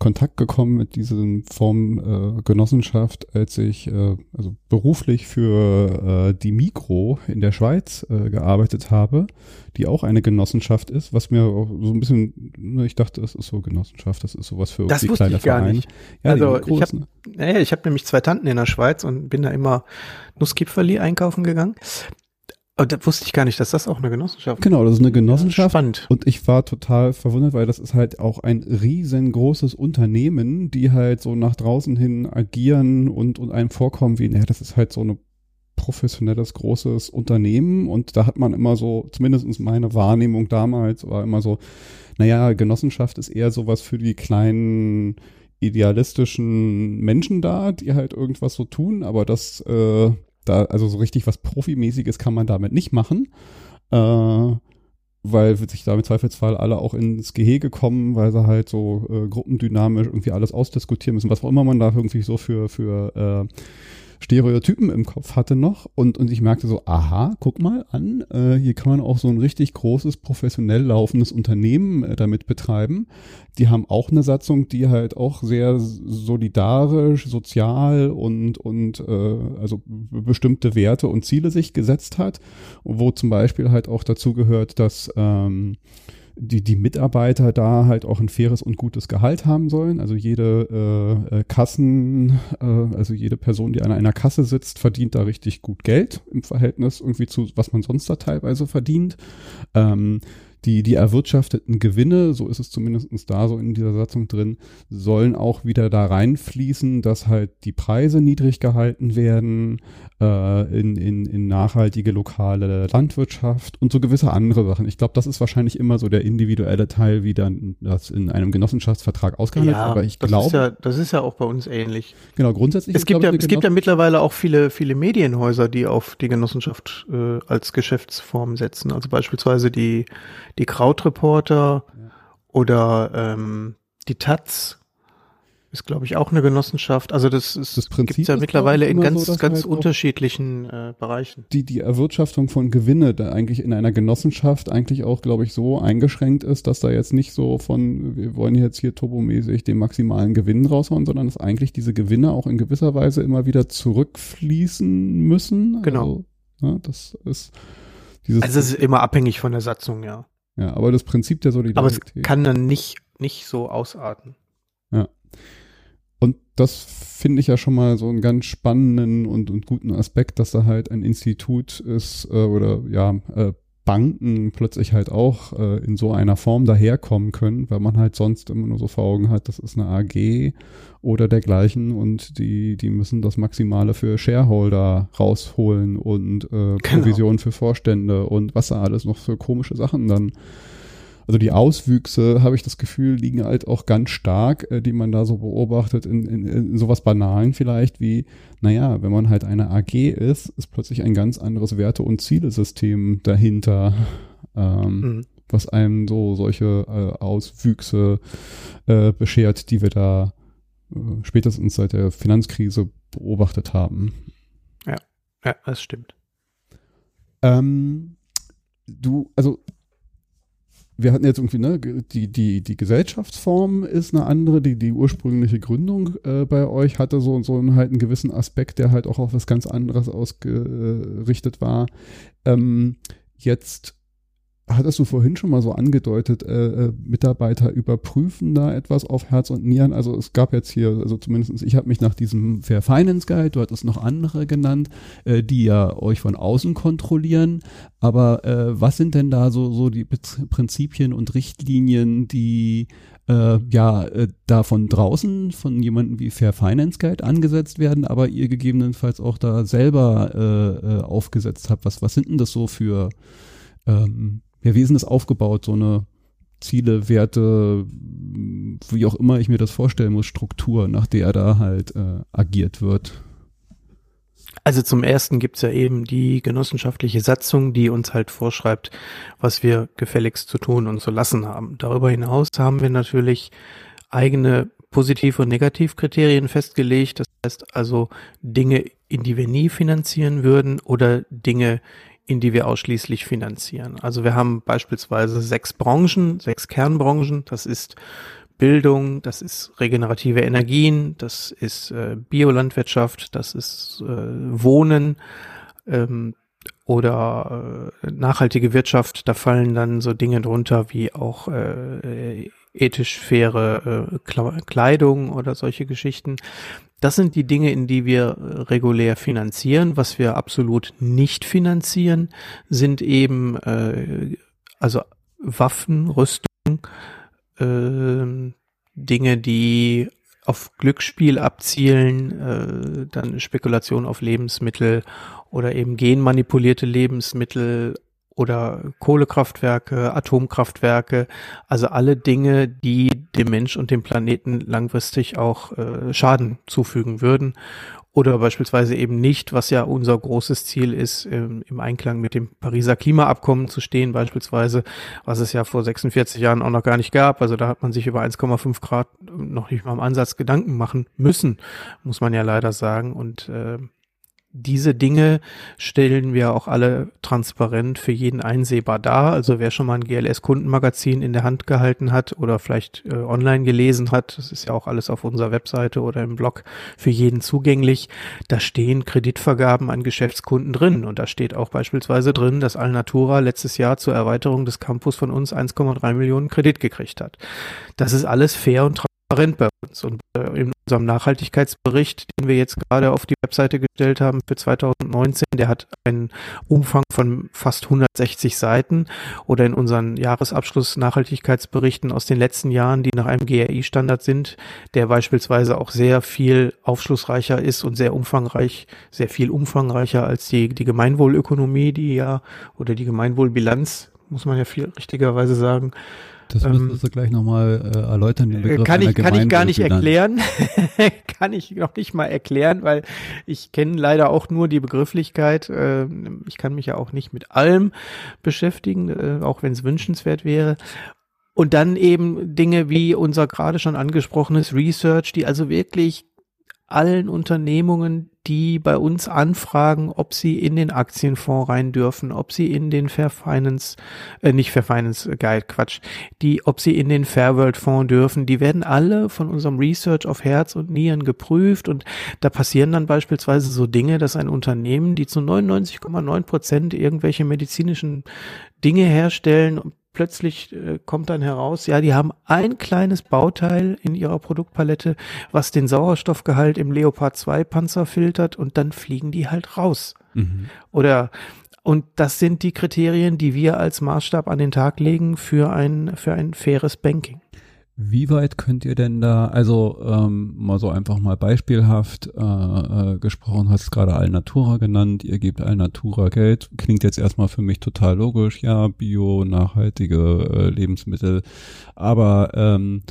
Kontakt gekommen mit diesen Form äh, Genossenschaft, als ich äh, also beruflich für äh, die Mikro in der Schweiz äh, gearbeitet habe, die auch eine Genossenschaft ist, was mir auch so ein bisschen, ne, ich dachte, das ist so Genossenschaft, das ist sowas für das kleine ich Vereine. Nicht. Ja, also ich habe naja, ich hab nämlich zwei Tanten in der Schweiz und bin da immer Nusskipferli einkaufen gegangen. Oh, das wusste ich gar nicht, dass das auch eine Genossenschaft ist. Genau, das ist eine Genossenschaft. Spannend. Und ich war total verwundert, weil das ist halt auch ein riesengroßes Unternehmen, die halt so nach draußen hin agieren und, und einem vorkommen wie, naja, das ist halt so eine professionelles, großes Unternehmen und da hat man immer so, zumindest meine Wahrnehmung damals war immer so, naja, Genossenschaft ist eher sowas für die kleinen idealistischen Menschen da, die halt irgendwas so tun, aber das äh, da, also so richtig was Profimäßiges kann man damit nicht machen. Äh, weil sich da im Zweifelsfall alle auch ins Gehege kommen, weil sie halt so äh, gruppendynamisch irgendwie alles ausdiskutieren müssen, was auch immer man da irgendwie so für, für äh, Stereotypen im Kopf hatte noch und, und ich merkte so, aha, guck mal an, äh, hier kann man auch so ein richtig großes, professionell laufendes Unternehmen äh, damit betreiben. Die haben auch eine Satzung, die halt auch sehr solidarisch, sozial und, und äh, also bestimmte Werte und Ziele sich gesetzt hat, wo zum Beispiel halt auch dazu gehört, dass ähm, die, die Mitarbeiter da halt auch ein faires und gutes Gehalt haben sollen. Also jede äh, äh, Kassen, äh, also jede Person, die an einer Kasse sitzt, verdient da richtig gut Geld im Verhältnis irgendwie zu, was man sonst da teilweise verdient. Ähm, die, die erwirtschafteten Gewinne, so ist es zumindest da so in dieser Satzung drin, sollen auch wieder da reinfließen, dass halt die Preise niedrig gehalten werden, in, in, in nachhaltige lokale Landwirtschaft und so gewisse andere Sachen. Ich glaube, das ist wahrscheinlich immer so der individuelle Teil, wie dann das in einem Genossenschaftsvertrag ausgehandelt ja, Aber ich das glaube. Ist ja, das ist ja auch bei uns ähnlich. Genau, grundsätzlich. Es gibt, ja, es gibt ja mittlerweile auch viele, viele Medienhäuser, die auf die Genossenschaft äh, als Geschäftsform setzen. Also beispielsweise die, die Krautreporter ja. oder ähm, die Taz ist, glaube ich, auch eine Genossenschaft. Also das ist das Prinzip gibt's ja mittlerweile in ganz, so, ganz halt unterschiedlichen äh, Bereichen. Die, die Erwirtschaftung von Gewinne da eigentlich in einer Genossenschaft eigentlich auch, glaube ich, so eingeschränkt ist, dass da jetzt nicht so von, wir wollen jetzt hier turbomäßig den maximalen Gewinn raushauen, sondern dass eigentlich diese Gewinne auch in gewisser Weise immer wieder zurückfließen müssen. Genau. Also, ja, das ist dieses. Also es ist immer abhängig von der Satzung, ja. Ja, aber das Prinzip der Solidarität. Aber es kann dann nicht, nicht so ausarten. Ja. Und das finde ich ja schon mal so einen ganz spannenden und, und guten Aspekt, dass da halt ein Institut ist äh, oder ja, äh, Banken plötzlich halt auch äh, in so einer Form daherkommen können, weil man halt sonst immer nur so vor Augen hat, das ist eine AG oder dergleichen und die, die müssen das Maximale für Shareholder rausholen und äh, Provision genau. für Vorstände und was da alles noch für komische Sachen dann also die Auswüchse, habe ich das Gefühl, liegen halt auch ganz stark, äh, die man da so beobachtet, in, in, in sowas Banalen vielleicht wie, naja, wenn man halt eine AG ist, ist plötzlich ein ganz anderes Werte- und Zielesystem dahinter. Ähm, mhm. was einem so solche äh, Auswüchse äh, beschert, die wir da äh, spätestens seit der Finanzkrise beobachtet haben. Ja, ja, das stimmt. Ähm, du, also wir hatten jetzt irgendwie, ne, die, die, die Gesellschaftsform ist eine andere, die, die ursprüngliche Gründung äh, bei euch hatte so, so einen, halt einen gewissen Aspekt, der halt auch auf was ganz anderes ausgerichtet war. Ähm, jetzt hattest du vorhin schon mal so angedeutet, äh, äh, Mitarbeiter überprüfen da etwas auf Herz und Nieren. Also es gab jetzt hier, also zumindest ich habe mich nach diesem Fair Finance Guide, du hattest noch andere genannt, äh, die ja euch von außen kontrollieren. Aber äh, was sind denn da so, so die Prinzipien und Richtlinien, die äh, ja äh, da von draußen von jemandem wie Fair Finance Guide angesetzt werden, aber ihr gegebenenfalls auch da selber äh, äh, aufgesetzt habt? Was, was sind denn das so für ähm, ja, wie ist denn das aufgebaut, so eine Ziele, Werte, wie auch immer ich mir das vorstellen muss, Struktur, nach der da halt äh, agiert wird? Also zum ersten gibt's ja eben die genossenschaftliche Satzung, die uns halt vorschreibt, was wir gefälligst zu tun und zu lassen haben. Darüber hinaus haben wir natürlich eigene Positiv- und Negativkriterien festgelegt. Das heißt also Dinge, in die wir nie finanzieren würden oder Dinge, in die wir ausschließlich finanzieren. Also wir haben beispielsweise sechs Branchen, sechs Kernbranchen. Das ist Bildung, das ist regenerative Energien, das ist äh, Biolandwirtschaft, das ist äh, Wohnen ähm, oder äh, nachhaltige Wirtschaft. Da fallen dann so Dinge drunter wie auch äh, ethisch faire äh, Kleidung oder solche Geschichten. Das sind die Dinge, in die wir äh, regulär finanzieren. Was wir absolut nicht finanzieren, sind eben äh, also Waffen, Rüstung, äh, Dinge, die auf Glücksspiel abzielen, äh, dann Spekulation auf Lebensmittel oder eben genmanipulierte Lebensmittel oder Kohlekraftwerke, Atomkraftwerke, also alle Dinge, die dem Mensch und dem Planeten langfristig auch äh, Schaden zufügen würden oder beispielsweise eben nicht, was ja unser großes Ziel ist, im, im Einklang mit dem Pariser Klimaabkommen zu stehen, beispielsweise, was es ja vor 46 Jahren auch noch gar nicht gab. Also da hat man sich über 1,5 Grad noch nicht mal im Ansatz Gedanken machen müssen, muss man ja leider sagen. Und äh, diese Dinge stellen wir auch alle transparent für jeden einsehbar dar. Also wer schon mal ein GLS-Kundenmagazin in der Hand gehalten hat oder vielleicht äh, online gelesen hat, das ist ja auch alles auf unserer Webseite oder im Blog für jeden zugänglich, da stehen Kreditvergaben an Geschäftskunden drin. Und da steht auch beispielsweise drin, dass Alnatura letztes Jahr zur Erweiterung des Campus von uns 1,3 Millionen Kredit gekriegt hat. Das ist alles fair und transparent bei uns. Und äh, in unserem Nachhaltigkeitsbericht, den wir jetzt gerade auf die Webseite gestellt haben für 2019, der hat einen Umfang von fast 160 Seiten oder in unseren Jahresabschluss Nachhaltigkeitsberichten aus den letzten Jahren, die nach einem GRI-Standard sind, der beispielsweise auch sehr viel aufschlussreicher ist und sehr umfangreich, sehr viel umfangreicher als die, die Gemeinwohlökonomie, die ja, oder die Gemeinwohlbilanz, muss man ja viel richtigerweise sagen, das müsstest ähm, du gleich nochmal äh, erläutern. Den Begriff kann ich, kann ich gar nicht erklären. kann ich noch nicht mal erklären, weil ich kenne leider auch nur die Begrifflichkeit. Äh, ich kann mich ja auch nicht mit allem beschäftigen, äh, auch wenn es wünschenswert wäre. Und dann eben Dinge wie unser gerade schon angesprochenes Research, die also wirklich allen Unternehmungen, die bei uns anfragen, ob sie in den Aktienfonds rein dürfen, ob sie in den Fair Finance, äh, nicht Fair Finance äh, Guide, Quatsch, die, ob sie in den Fair World Fonds dürfen, die werden alle von unserem Research auf Herz und Nieren geprüft und da passieren dann beispielsweise so Dinge, dass ein Unternehmen, die zu 99,9 Prozent irgendwelche medizinischen Dinge herstellen, plötzlich äh, kommt dann heraus, ja, die haben ein kleines Bauteil in ihrer Produktpalette, was den Sauerstoffgehalt im Leopard 2 Panzer filtert und dann fliegen die halt raus. Mhm. Oder und das sind die Kriterien, die wir als Maßstab an den Tag legen für ein für ein faires Banking. Wie weit könnt ihr denn da, also ähm, mal so einfach mal beispielhaft äh, äh, gesprochen, hast gerade Alnatura genannt, ihr gebt Alnatura Geld, klingt jetzt erstmal für mich total logisch, ja, bio, nachhaltige äh, Lebensmittel, aber ähm,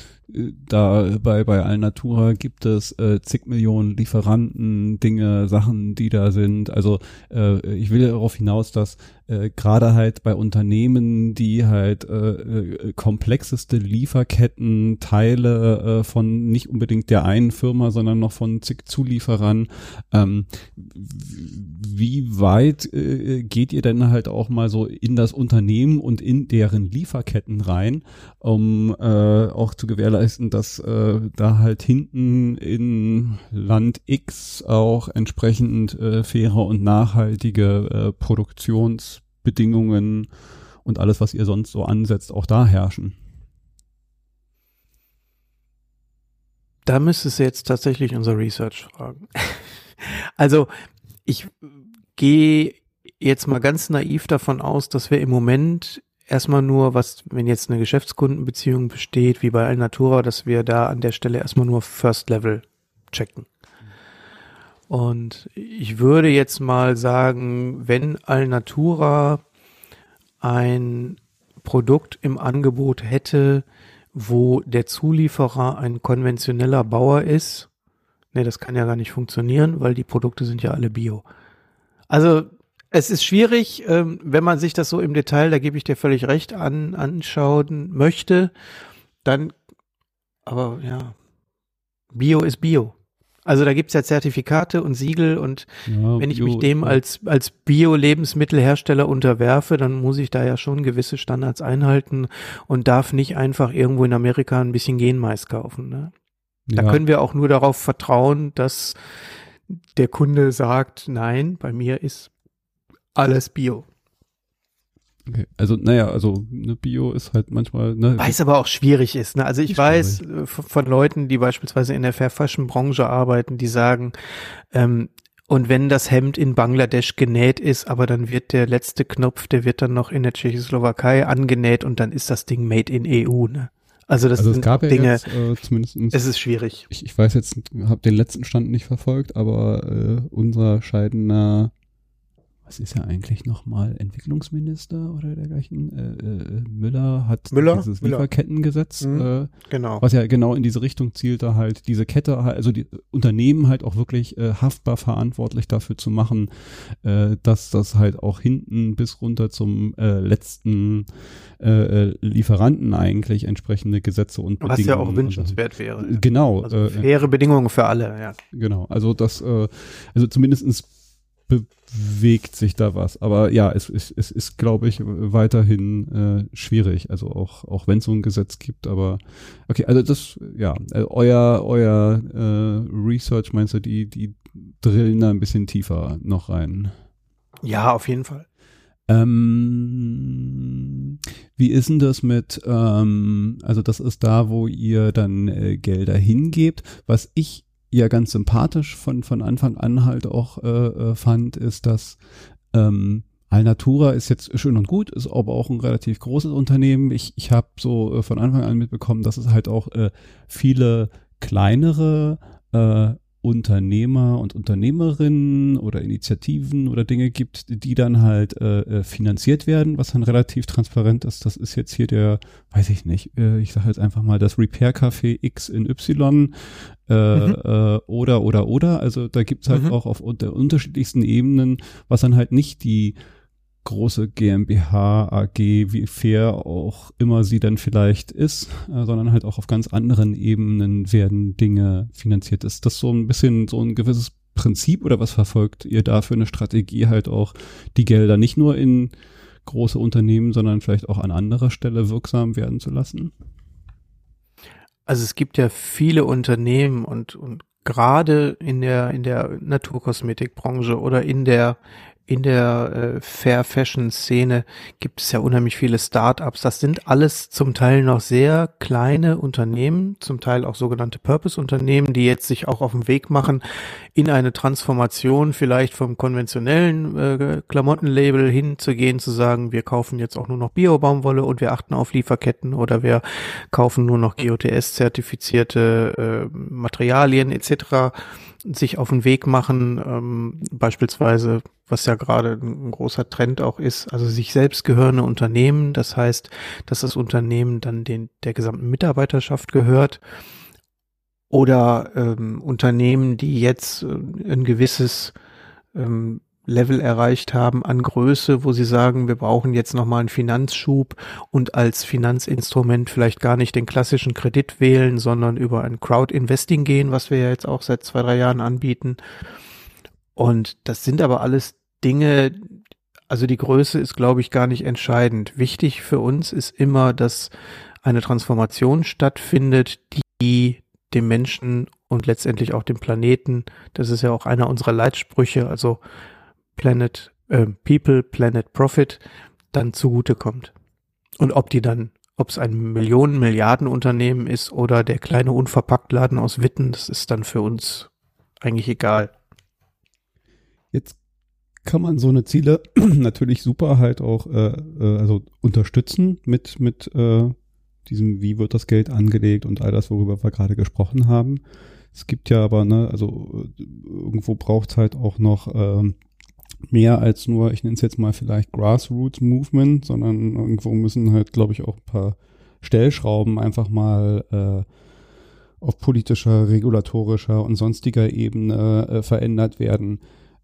da bei, bei Alnatura gibt es äh, zig Millionen Lieferanten, Dinge, Sachen, die da sind. Also äh, ich will darauf hinaus, dass äh, gerade halt bei Unternehmen, die halt äh, äh, komplexeste Lieferketten, Teile äh, von nicht unbedingt der einen Firma, sondern noch von zig Zulieferern, ähm, wie weit äh, geht ihr denn halt auch mal so in das Unternehmen und in deren Lieferketten rein, um äh, auch zu gewährleisten, dass äh, da halt hinten in Land X auch entsprechend äh, faire und nachhaltige äh, Produktionsbedingungen und alles, was ihr sonst so ansetzt, auch da herrschen? Da müsstest du jetzt tatsächlich unser Research fragen. also ich gehe jetzt mal ganz naiv davon aus, dass wir im Moment erstmal nur, was, wenn jetzt eine Geschäftskundenbeziehung besteht, wie bei Alnatura, dass wir da an der Stelle erstmal nur First Level checken. Und ich würde jetzt mal sagen, wenn Alnatura ein Produkt im Angebot hätte, wo der Zulieferer ein konventioneller Bauer ist, nee, das kann ja gar nicht funktionieren, weil die Produkte sind ja alle bio. Also es ist schwierig, ähm, wenn man sich das so im Detail, da gebe ich dir völlig recht, an, anschauen möchte, dann, aber ja, Bio ist Bio. Also da gibt's ja Zertifikate und Siegel und ja, wenn ich Bio, mich dem als, als Bio-Lebensmittelhersteller unterwerfe, dann muss ich da ja schon gewisse Standards einhalten und darf nicht einfach irgendwo in Amerika ein bisschen Genmais kaufen. Ne? Da ja. können wir auch nur darauf vertrauen, dass der Kunde sagt, nein, bei mir ist alles Bio. Okay. Also, naja, also ne, Bio ist halt manchmal. Ne, Weil es aber auch schwierig ist. Ne? Also ich weiß schwierig. äh, von Leuten, die beispielsweise in der Fair Fashion Branche arbeiten, die sagen, ähm, und wenn das Hemd in Bangladesch genäht ist, aber dann wird der letzte Knopf, der wird dann noch in der Tschechoslowakei angenäht und dann ist das Ding made in EU. Ne? Also das also es sind gab ja Dinge, jetzt äh, zumindest. es ist schwierig. Ich, ich weiß jetzt, habe den letzten Stand nicht verfolgt, aber äh, unser scheidender, was ist er eigentlich nochmal, Entwicklungsminister oder dergleichen? Äh, äh, Müller hat Müller? dieses Müller. Lieferkettengesetz, Mhm. äh, Genau. was ja genau in diese Richtung zielte, halt diese Kette, also die Unternehmen halt auch wirklich äh, haftbar verantwortlich dafür zu machen, äh, dass das halt auch hinten bis runter zum äh, letzten äh, äh, Lieferanten eigentlich entsprechende Gesetze und Was ja auch wünschenswert wäre. Genau, Also äh, faire Bedingungen für alle, ja. Genau, also das, äh, also zumindestens bewegt sich da was. Aber ja, es, es, es ist, glaube ich, weiterhin äh, schwierig. Also auch, auch wenn es so ein Gesetz gibt, aber okay, also das, ja, äh, euer, euer äh, Research meinst du, die, die drillen da ein bisschen tiefer noch rein. Ja, auf jeden Fall. Ähm, wie ist denn das mit, ähm, also das ist da, wo ihr dann äh, Gelder hingebt. Was ich ja ganz sympathisch von, von Anfang an halt auch äh, äh, fand, ist, dass ähm, Alnatura ist jetzt schön und gut, ist aber auch ein relativ großes Unternehmen. Ich, ich habe so äh, von Anfang an mitbekommen, dass es halt auch äh, viele kleinere äh, Unternehmer und Unternehmerinnen oder Initiativen oder Dinge gibt, die dann halt äh, äh, finanziert werden, was dann relativ transparent ist. Das ist jetzt hier der, weiß ich nicht, äh, ich sage jetzt einfach mal das Repair Café X in Y äh, Mhm. äh, oder oder oder. Also da gibt's halt Mhm. auch auf der unterschiedlichsten Ebenen, was dann halt nicht die große GmbH, AG, wie fair auch immer sie dann vielleicht ist, äh, sondern halt auch auf ganz anderen Ebenen werden Dinge finanziert. Ist das so ein bisschen so ein gewisses Prinzip oder was verfolgt ihr da für eine Strategie halt auch die Gelder nicht nur in große Unternehmen, sondern vielleicht auch an anderer Stelle wirksam werden zu lassen? Also es gibt ja viele Unternehmen und, und gerade in der, in der Naturkosmetikbranche oder in der, in der äh, Fair Fashion Szene gibt es ja unheimlich viele Startups. Das sind alles zum Teil noch sehr kleine Unternehmen, zum Teil auch sogenannte Purpose-Unternehmen, die jetzt sich auch auf den Weg machen in eine Transformation vielleicht vom konventionellen äh, Klamottenlabel hinzugehen, zu sagen, wir kaufen jetzt auch nur noch Bio-Baumwolle und wir achten auf Lieferketten oder wir kaufen nur noch GOTS-zertifizierte äh, Materialien etc sich auf den Weg machen, ähm, beispielsweise, was ja gerade ein großer Trend auch ist, also sich selbst gehörende Unternehmen, das heißt, dass das Unternehmen dann den der gesamten Mitarbeiterschaft gehört oder ähm, Unternehmen, die jetzt äh, ein gewisses ähm, Level erreicht haben an Größe, wo sie sagen, wir brauchen jetzt nochmal einen Finanzschub und als Finanzinstrument vielleicht gar nicht den klassischen Kredit wählen, sondern über ein Crowd-Investing gehen, was wir ja jetzt auch seit zwei, drei Jahren anbieten. Und das sind aber alles Dinge, also die Größe ist, glaube ich, gar nicht entscheidend. Wichtig für uns ist immer, dass eine Transformation stattfindet, die dem Menschen und letztendlich auch dem Planeten, das ist ja auch einer unserer Leitsprüche, also Planet äh, People, Planet Profit, dann zugutekommt. Und ob die dann, ob es ein Millionen, Milliarden Unternehmen ist oder der kleine Unverpacktladen aus Witten, das ist dann für uns eigentlich egal. Jetzt kann man so eine Ziele natürlich super halt auch äh, äh, also unterstützen mit mit äh, diesem wie wird das Geld angelegt und all das worüber wir gerade gesprochen haben. Es gibt ja aber ne also äh, irgendwo braucht es halt auch noch ähm, mehr als nur ich nenne es jetzt mal vielleicht Grassroots Movement, sondern irgendwo müssen halt glaube ich auch ein paar Stellschrauben einfach mal äh, auf politischer, regulatorischer und sonstiger Ebene äh, verändert werden.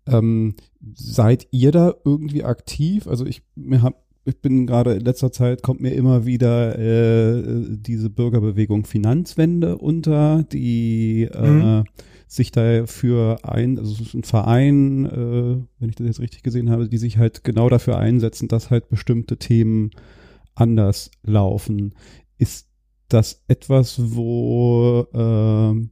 Ähm, seid ihr da irgendwie aktiv? Also ich mir hab, ich bin gerade in letzter Zeit kommt mir immer wieder äh, diese Bürgerbewegung Finanzwende unter, die äh, Mhm. Sich dafür ein, also es ist ein Verein, äh, wenn ich das jetzt richtig gesehen habe, die sich halt genau dafür einsetzen, dass halt bestimmte Themen anders laufen. Ist das etwas, wo äh,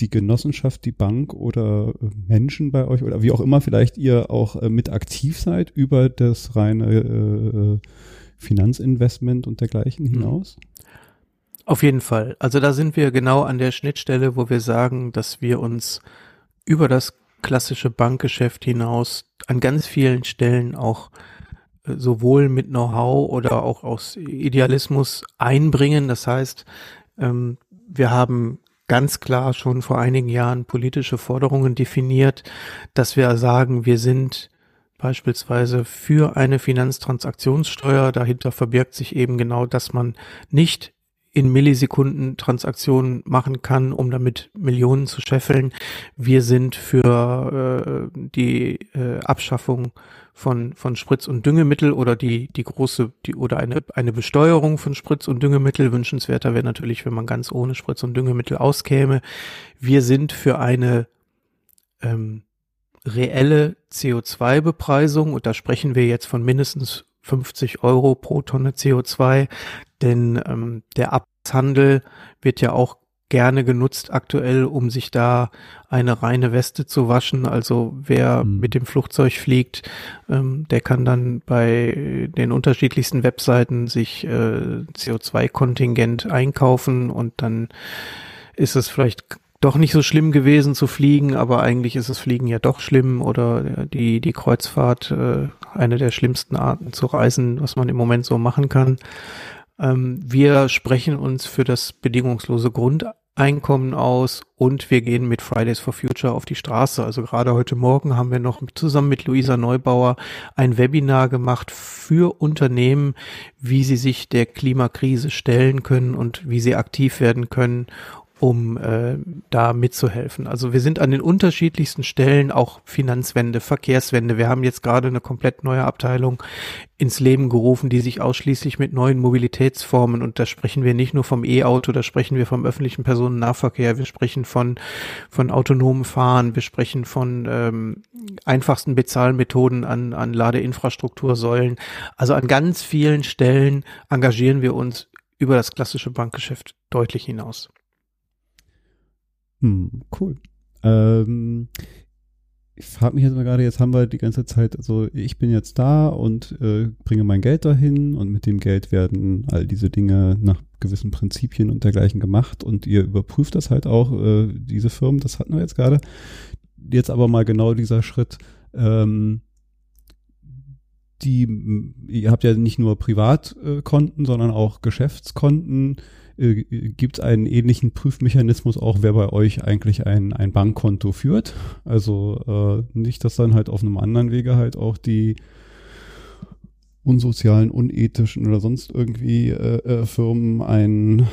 die Genossenschaft, die Bank oder äh, Menschen bei euch oder wie auch immer vielleicht ihr auch äh, mit aktiv seid über das reine äh, Finanzinvestment und dergleichen mhm. hinaus? Auf jeden Fall. Also da sind wir genau an der Schnittstelle, wo wir sagen, dass wir uns über das klassische Bankgeschäft hinaus an ganz vielen Stellen auch äh, sowohl mit Know-how oder auch aus Idealismus einbringen. Das heißt, ähm, wir haben ganz klar schon vor einigen Jahren politische Forderungen definiert, dass wir sagen, wir sind beispielsweise für eine Finanztransaktionssteuer. Dahinter verbirgt sich eben genau, dass man nicht in Millisekunden Transaktionen machen kann, um damit Millionen zu scheffeln. Wir sind für äh, die äh, Abschaffung von von Spritz- und Düngemittel oder die die große die oder eine eine Besteuerung von Spritz- und Düngemittel wünschenswerter wäre natürlich, wenn man ganz ohne Spritz- und Düngemittel auskäme. Wir sind für eine ähm, reelle CO2-Bepreisung und da sprechen wir jetzt von mindestens 50 Euro pro Tonne CO2, denn ähm, der Abhandel wird ja auch gerne genutzt aktuell, um sich da eine reine Weste zu waschen. Also wer mhm. mit dem Flugzeug fliegt, ähm, der kann dann bei den unterschiedlichsten Webseiten sich äh, CO2-Kontingent einkaufen und dann ist es vielleicht doch nicht so schlimm gewesen zu fliegen, aber eigentlich ist das Fliegen ja doch schlimm oder die, die Kreuzfahrt äh, eine der schlimmsten Arten zu reisen, was man im Moment so machen kann. Ähm, wir sprechen uns für das bedingungslose Grundeinkommen aus und wir gehen mit Fridays for Future auf die Straße. Also gerade heute Morgen haben wir noch zusammen mit Luisa Neubauer ein Webinar gemacht für Unternehmen, wie sie sich der Klimakrise stellen können und wie sie aktiv werden können, um äh, da mitzuhelfen. Also wir sind an den unterschiedlichsten Stellen, auch Finanzwende, Verkehrswende. Wir haben jetzt gerade eine komplett neue Abteilung ins Leben gerufen, die sich ausschließlich mit neuen Mobilitätsformen und da sprechen wir nicht nur vom E-Auto, da sprechen wir vom öffentlichen Personennahverkehr, wir sprechen von von autonomen Fahren, wir sprechen von ähm, einfachsten Bezahlmethoden an an Ladeinfrastruktursäulen. Also an ganz vielen Stellen engagieren wir uns über das klassische Bankgeschäft deutlich hinaus. Hm, cool. Ähm, ich frage mich jetzt mal gerade, jetzt haben wir die ganze Zeit, also ich bin jetzt da und äh, bringe mein Geld dahin und mit dem Geld werden all diese Dinge nach gewissen Prinzipien und dergleichen gemacht und ihr überprüft das halt auch, äh, diese Firmen, das hatten wir jetzt gerade. Jetzt aber mal genau dieser Schritt, ähm, die, ihr habt ja nicht nur Privatkonten, sondern auch Geschäftskonten äh, gibt es einen ähnlichen Prüfmechanismus auch, wer bei euch eigentlich ein, ein Bankkonto führt. Also äh, nicht, dass dann halt auf einem anderen Wege halt auch die unsozialen, unethischen oder sonst irgendwie äh, äh, Firmen ein,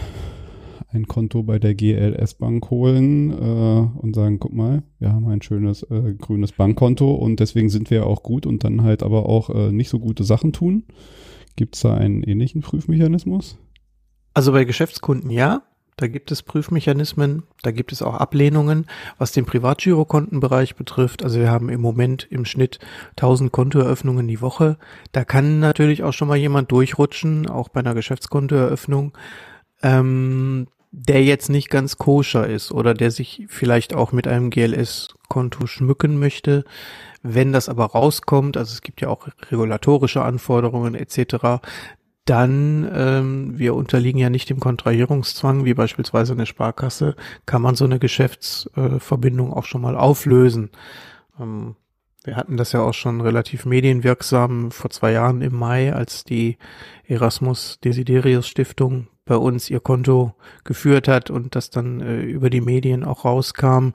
ein Konto bei der GLS Bank holen äh, und sagen, guck mal, wir haben ein schönes äh, grünes Bankkonto und deswegen sind wir auch gut und dann halt aber auch äh, nicht so gute Sachen tun. Gibt es da einen ähnlichen Prüfmechanismus? Also bei Geschäftskunden ja, da gibt es Prüfmechanismen, da gibt es auch Ablehnungen. Was den Privatgirokontenbereich betrifft, also wir haben im Moment im Schnitt 1000 Kontoeröffnungen die Woche. Da kann natürlich auch schon mal jemand durchrutschen, auch bei einer Geschäftskontoeröffnung, ähm, der jetzt nicht ganz koscher ist oder der sich vielleicht auch mit einem GLS-Konto schmücken möchte. Wenn das aber rauskommt, also es gibt ja auch regulatorische Anforderungen etc., dann, ähm, wir unterliegen ja nicht dem Kontrahierungszwang, wie beispielsweise eine Sparkasse, kann man so eine Geschäftsverbindung äh, auch schon mal auflösen. Ähm, wir hatten das ja auch schon relativ medienwirksam vor zwei Jahren im Mai, als die Erasmus Desiderius Stiftung bei uns ihr Konto geführt hat und das dann äh, über die Medien auch rauskam.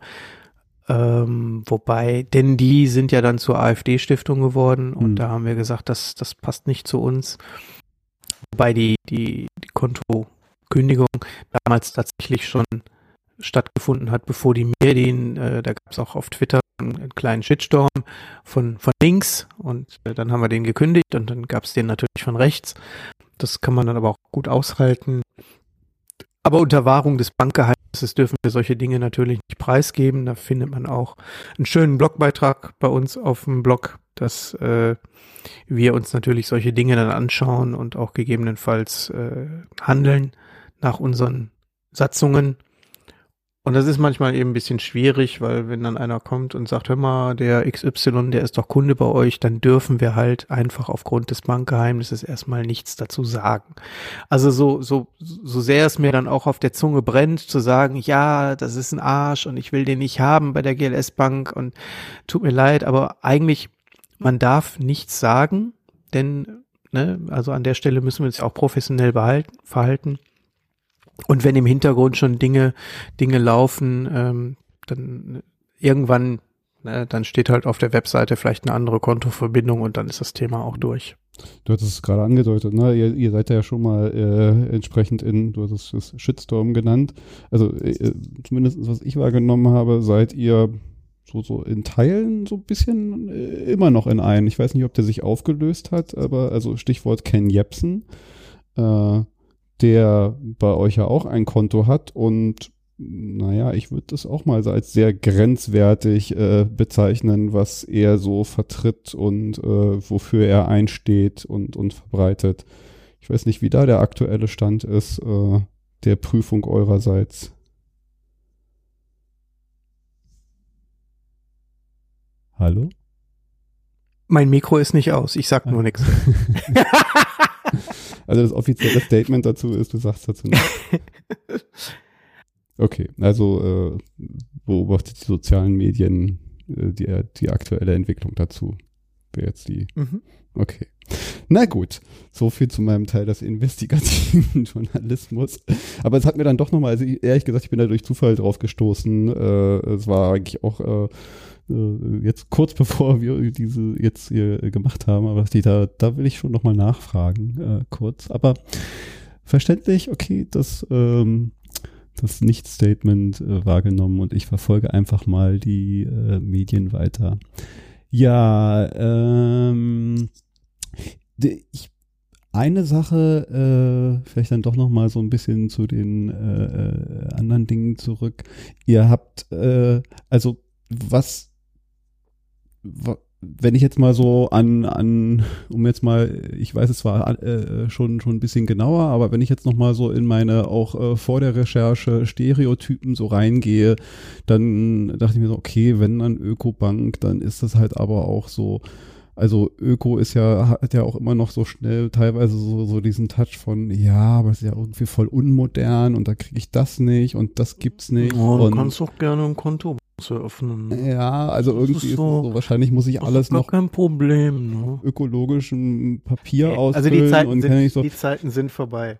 Ähm, wobei, denn die sind ja dann zur AfD-Stiftung geworden und mhm. da haben wir gesagt, das, das passt nicht zu uns. Wobei die, die, die Kontokündigung damals tatsächlich schon stattgefunden hat, bevor die Medien, äh, da gab es auch auf Twitter einen kleinen Shitstorm von, von links und äh, dann haben wir den gekündigt und dann gab es den natürlich von rechts. Das kann man dann aber auch gut aushalten. Aber unter Wahrung des Bankgeheimnisses dürfen wir solche Dinge natürlich nicht preisgeben. Da findet man auch einen schönen Blogbeitrag bei uns auf dem Blog, dass äh, wir uns natürlich solche Dinge dann anschauen und auch gegebenenfalls äh, handeln nach unseren Satzungen. Und das ist manchmal eben ein bisschen schwierig, weil wenn dann einer kommt und sagt, hör mal, der XY, der ist doch Kunde bei euch, dann dürfen wir halt einfach aufgrund des Bankgeheimnisses erstmal nichts dazu sagen. Also so, so, so sehr es mir dann auch auf der Zunge brennt, zu sagen, ja, das ist ein Arsch und ich will den nicht haben bei der GLS Bank und tut mir leid, aber eigentlich, man darf nichts sagen, denn, ne, also an der Stelle müssen wir uns auch professionell behalten, verhalten und wenn im Hintergrund schon Dinge, Dinge laufen, ähm, dann irgendwann, ne, dann steht halt auf der Webseite vielleicht eine andere Kontoverbindung und dann ist das Thema auch durch. Du hattest es gerade angedeutet, ne? Ihr, ihr seid ja schon mal äh, entsprechend in, du hast es Shitstorm genannt. Also äh, zumindest was ich wahrgenommen habe, seid ihr so, so in Teilen so ein bisschen äh, immer noch in einen. Ich weiß nicht, ob der sich aufgelöst hat, aber also Stichwort Ken Jepsen. Äh, der bei euch ja auch ein Konto hat und naja, ich würde das auch mal als sehr grenzwertig äh, bezeichnen, was er so vertritt und äh, wofür er einsteht und, und verbreitet. Ich weiß nicht, wie da der aktuelle Stand ist, äh, der Prüfung eurerseits. Hallo? Mein Mikro ist nicht aus, ich sag nur nichts. Also das offizielle Statement dazu ist, du sagst dazu nicht. Okay, also äh, beobachtet die sozialen Medien äh, die, die aktuelle Entwicklung dazu. Wäre jetzt die. Mhm. Okay. Na gut, so viel zu meinem Teil des investigativen Journalismus. Aber es hat mir dann doch nochmal, also ehrlich gesagt, ich bin da durch Zufall drauf gestoßen. Äh, es war eigentlich auch äh, äh, jetzt kurz bevor wir diese jetzt hier gemacht haben, aber die da, da will ich schon nochmal nachfragen, äh, kurz. Aber verständlich, okay, das, ähm, das Nicht-Statement äh, wahrgenommen und ich verfolge einfach mal die äh, Medien weiter. Ja, ähm, ich eine Sache, äh, vielleicht dann doch noch mal so ein bisschen zu den äh, äh anderen Dingen zurück. Ihr habt, äh, also was wenn ich jetzt mal so an, an, um jetzt mal, ich weiß es war äh, schon, schon ein bisschen genauer, aber wenn ich jetzt noch mal so in meine auch äh, vor der Recherche Stereotypen so reingehe, dann dachte ich mir so, okay, wenn dann Ökobank, dann ist das halt aber auch so, also Öko ist ja, hat ja auch immer noch so schnell teilweise so, so diesen Touch von, ja, aber es ist ja irgendwie voll unmodern und da kriege ich das nicht und das gibt's nicht. Oh, du und kannst doch gerne ein Konto zu öffnen. Ja, also irgendwie ist, so, ist so, wahrscheinlich muss ich alles noch kein Problem, ne? ökologischen Papier ausfüllen also die Zeiten und sind, ich so die Zeiten sind vorbei.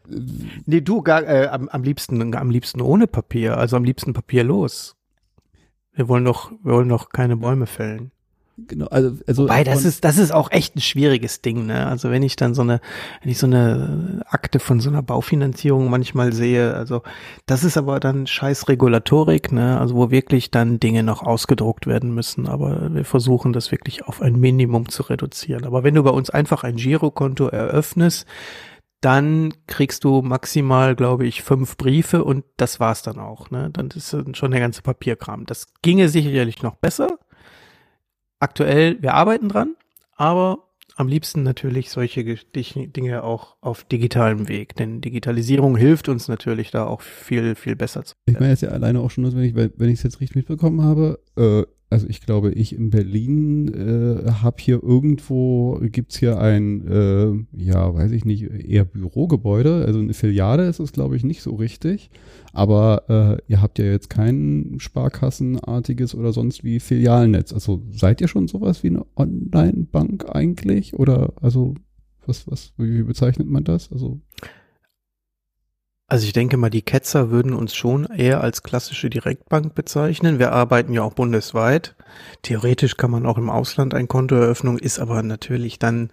Nee, du gar äh, am, am liebsten am liebsten ohne Papier, also am liebsten papierlos. Wir wollen doch wir wollen doch keine Bäume fällen. Genau, also, also Wobei, das ist, das ist auch echt ein schwieriges Ding, ne? Also wenn ich dann so eine, wenn ich so eine Akte von so einer Baufinanzierung manchmal sehe, also das ist aber dann scheiß Regulatorik, ne? Also wo wirklich dann Dinge noch ausgedruckt werden müssen. Aber wir versuchen das wirklich auf ein Minimum zu reduzieren. Aber wenn du bei uns einfach ein Girokonto eröffnest, dann kriegst du maximal, glaube ich, fünf Briefe und das war's dann auch. Ne? Dann ist schon der ganze Papierkram. Das ginge sicherlich noch besser, aktuell, wir arbeiten dran, aber am liebsten natürlich solche Dinge auch auf digitalem Weg, denn Digitalisierung hilft uns natürlich da auch viel, viel besser zu. Ich meine jetzt ja alleine auch schon, wenn ich wenn ich es jetzt richtig mitbekommen habe, äh, also ich glaube, ich in Berlin äh, habe hier irgendwo, gibt's hier ein, äh, ja, weiß ich nicht, eher Bürogebäude, also eine Filiale ist es, glaube ich, nicht so richtig. Aber äh, ihr habt ja jetzt kein Sparkassenartiges oder sonst wie Filialnetz. Also seid ihr schon sowas wie eine Online-Bank eigentlich? Oder also was, was, wie bezeichnet man das? Also also ich denke mal, die Ketzer würden uns schon eher als klassische Direktbank bezeichnen. Wir arbeiten ja auch bundesweit. Theoretisch kann man auch im Ausland ein Konto eröffnen, ist aber natürlich dann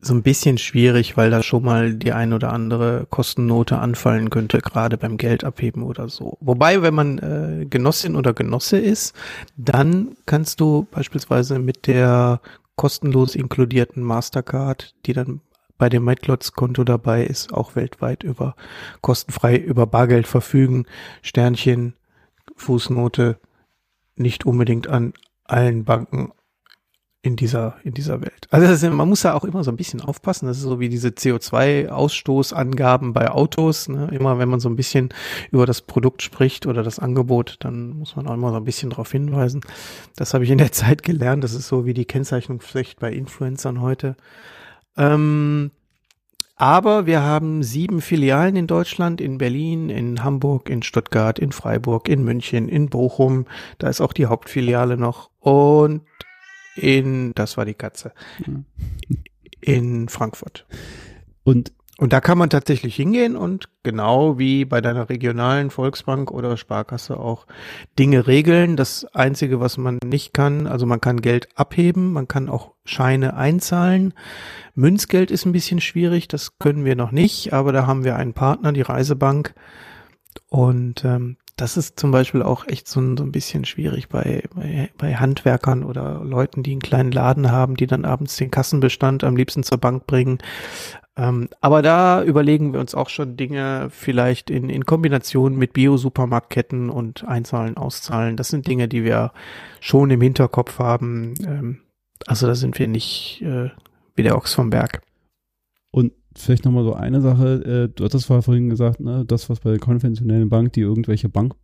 so ein bisschen schwierig, weil da schon mal die ein oder andere Kostennote anfallen könnte, gerade beim Geld abheben oder so. Wobei, wenn man äh, Genossin oder Genosse ist, dann kannst du beispielsweise mit der kostenlos inkludierten Mastercard, die dann bei dem MyClots-Konto dabei ist, auch weltweit über kostenfrei über Bargeld verfügen. Sternchen, Fußnote, nicht unbedingt an allen Banken in dieser, in dieser Welt. Also ist, man muss ja auch immer so ein bisschen aufpassen. Das ist so wie diese CO2-Ausstoßangaben bei Autos. Ne? Immer wenn man so ein bisschen über das Produkt spricht oder das Angebot, dann muss man auch immer so ein bisschen darauf hinweisen. Das habe ich in der Zeit gelernt. Das ist so wie die Kennzeichnungspflicht bei Influencern heute. Ähm, aber wir haben sieben Filialen in Deutschland, in Berlin, in Hamburg, in Stuttgart, in Freiburg, in München, in Bochum. Da ist auch die Hauptfiliale noch. Und in, das war die Katze, in Frankfurt. Und und da kann man tatsächlich hingehen und genau wie bei deiner regionalen Volksbank oder Sparkasse auch Dinge regeln. Das Einzige, was man nicht kann, also man kann Geld abheben, man kann auch Scheine einzahlen. Münzgeld ist ein bisschen schwierig, das können wir noch nicht, aber da haben wir einen Partner, die Reisebank. Und ähm, das ist zum Beispiel auch echt so ein, so ein bisschen schwierig bei, bei, bei Handwerkern oder Leuten, die einen kleinen Laden haben, die dann abends den Kassenbestand am liebsten zur Bank bringen. Ähm, aber da überlegen wir uns auch schon Dinge vielleicht in, in Kombination mit Bio-Supermarktketten und Einzahlen, Auszahlen. Das sind Dinge, die wir schon im Hinterkopf haben. Ähm, also da sind wir nicht äh, wie der Ochs vom Berg. Und vielleicht nochmal so eine Sache, äh, du hattest vorhin gesagt, ne, das, was bei der konventionellen Bank, die irgendwelche Bank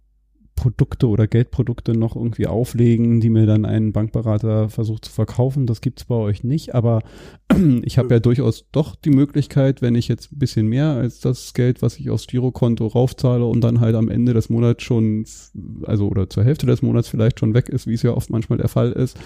Produkte oder Geldprodukte noch irgendwie auflegen, die mir dann ein Bankberater versucht zu verkaufen. Das gibt's bei euch nicht, aber ich habe ja durchaus doch die Möglichkeit, wenn ich jetzt ein bisschen mehr als das Geld, was ich aufs Girokonto raufzahle und dann halt am Ende des Monats schon, also oder zur Hälfte des Monats vielleicht schon weg ist, wie es ja oft manchmal der Fall ist.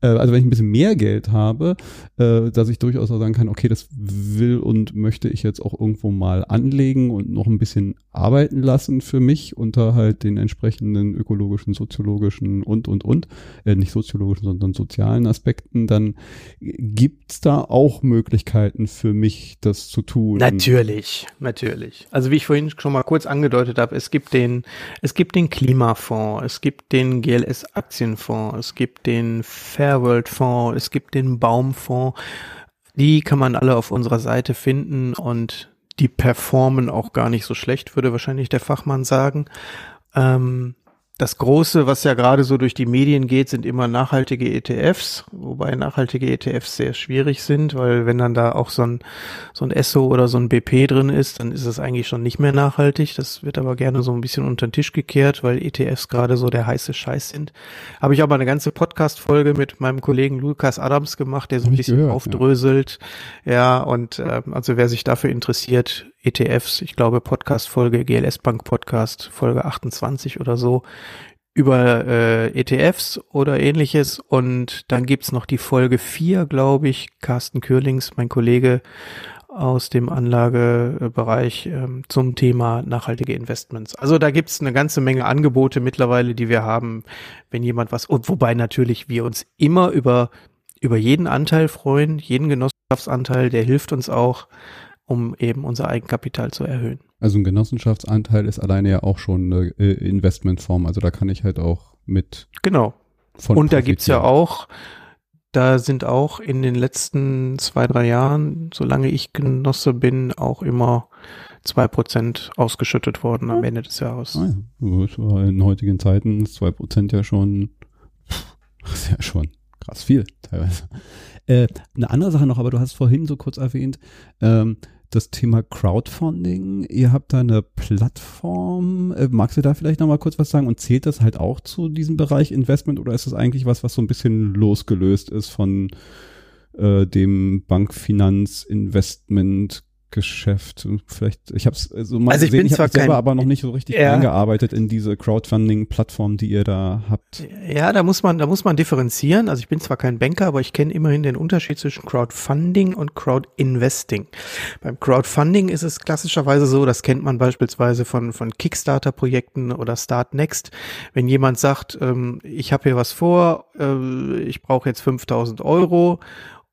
Äh, also wenn ich ein bisschen mehr Geld habe, äh, dass ich durchaus auch sagen kann, okay, das will und möchte ich jetzt auch irgendwo mal anlegen und noch ein bisschen arbeiten lassen für mich unter halt den entsprechenden entsprechenden ökologischen, soziologischen und, und, und, äh, nicht soziologischen, sondern sozialen Aspekten, dann gibt's da auch Möglichkeiten für mich, das zu tun. Natürlich, natürlich. Also wie ich vorhin schon mal kurz angedeutet habe, es gibt den, es gibt den Klimafonds, es gibt den GLS Aktienfonds, es gibt den Fairworld Fonds, es gibt den Baumfonds. Die kann man alle auf unserer Seite finden und die performen auch gar nicht so schlecht, würde wahrscheinlich der Fachmann sagen. Ähm, das Große, was ja gerade so durch die Medien geht, sind immer nachhaltige ETFs, wobei nachhaltige ETFs sehr schwierig sind, weil wenn dann da auch so ein, so ein ESSO oder so ein BP drin ist, dann ist es eigentlich schon nicht mehr nachhaltig. Das wird aber gerne so ein bisschen unter den Tisch gekehrt, weil ETFs gerade so der heiße Scheiß sind. Habe ich aber eine ganze Podcast-Folge mit meinem Kollegen Lukas Adams gemacht, der so ein bisschen gehört, aufdröselt. Ja, ja und äh, also wer sich dafür interessiert, ETFs, ich glaube Podcast-Folge, GLS Bank Podcast, Folge 28 oder so, über äh, ETFs oder ähnliches. Und dann gibt's noch die Folge 4, glaube ich, Carsten Kürlings, mein Kollege aus dem Anlagebereich ähm, zum Thema nachhaltige Investments. Also da gibt's eine ganze Menge Angebote mittlerweile, die wir haben, wenn jemand was, und wobei natürlich wir uns immer über, über jeden Anteil freuen, jeden Genossenschaftsanteil, der hilft uns auch um eben unser Eigenkapital zu erhöhen. Also ein Genossenschaftsanteil ist alleine ja auch schon eine äh, Investmentform. Also da kann ich halt auch mit. Genau. Und da gibt's ja auch, da sind auch in den letzten zwei, drei Jahren, solange ich Genosse bin, auch immer zwei Prozent ausgeschüttet worden am Ende des Jahres. Ah ja. In heutigen Zeiten ist zwei Prozent ja schon, ist ja schon krass viel teilweise. Äh, eine andere Sache noch, aber du hast vorhin so kurz erwähnt, ähm, das Thema Crowdfunding. Ihr habt da eine Plattform. Äh, magst du da vielleicht noch mal kurz was sagen? Und zählt das halt auch zu diesem Bereich Investment oder ist das eigentlich was, was so ein bisschen losgelöst ist von äh, dem Bankfinanzinvestment Geschäft. Vielleicht, ich habe es so mal also gesehen, ich, ich habe selber aber noch nicht so richtig ja. eingearbeitet in diese Crowdfunding-Plattform, die ihr da habt. Ja, da muss man, da muss man differenzieren. Also ich bin zwar kein Banker, aber ich kenne immerhin den Unterschied zwischen Crowdfunding und Crowdinvesting. Beim Crowdfunding ist es klassischerweise so, das kennt man beispielsweise von von Kickstarter-Projekten oder Start Next. Wenn jemand sagt, ähm, ich habe hier was vor, äh, ich brauche jetzt 5000 Euro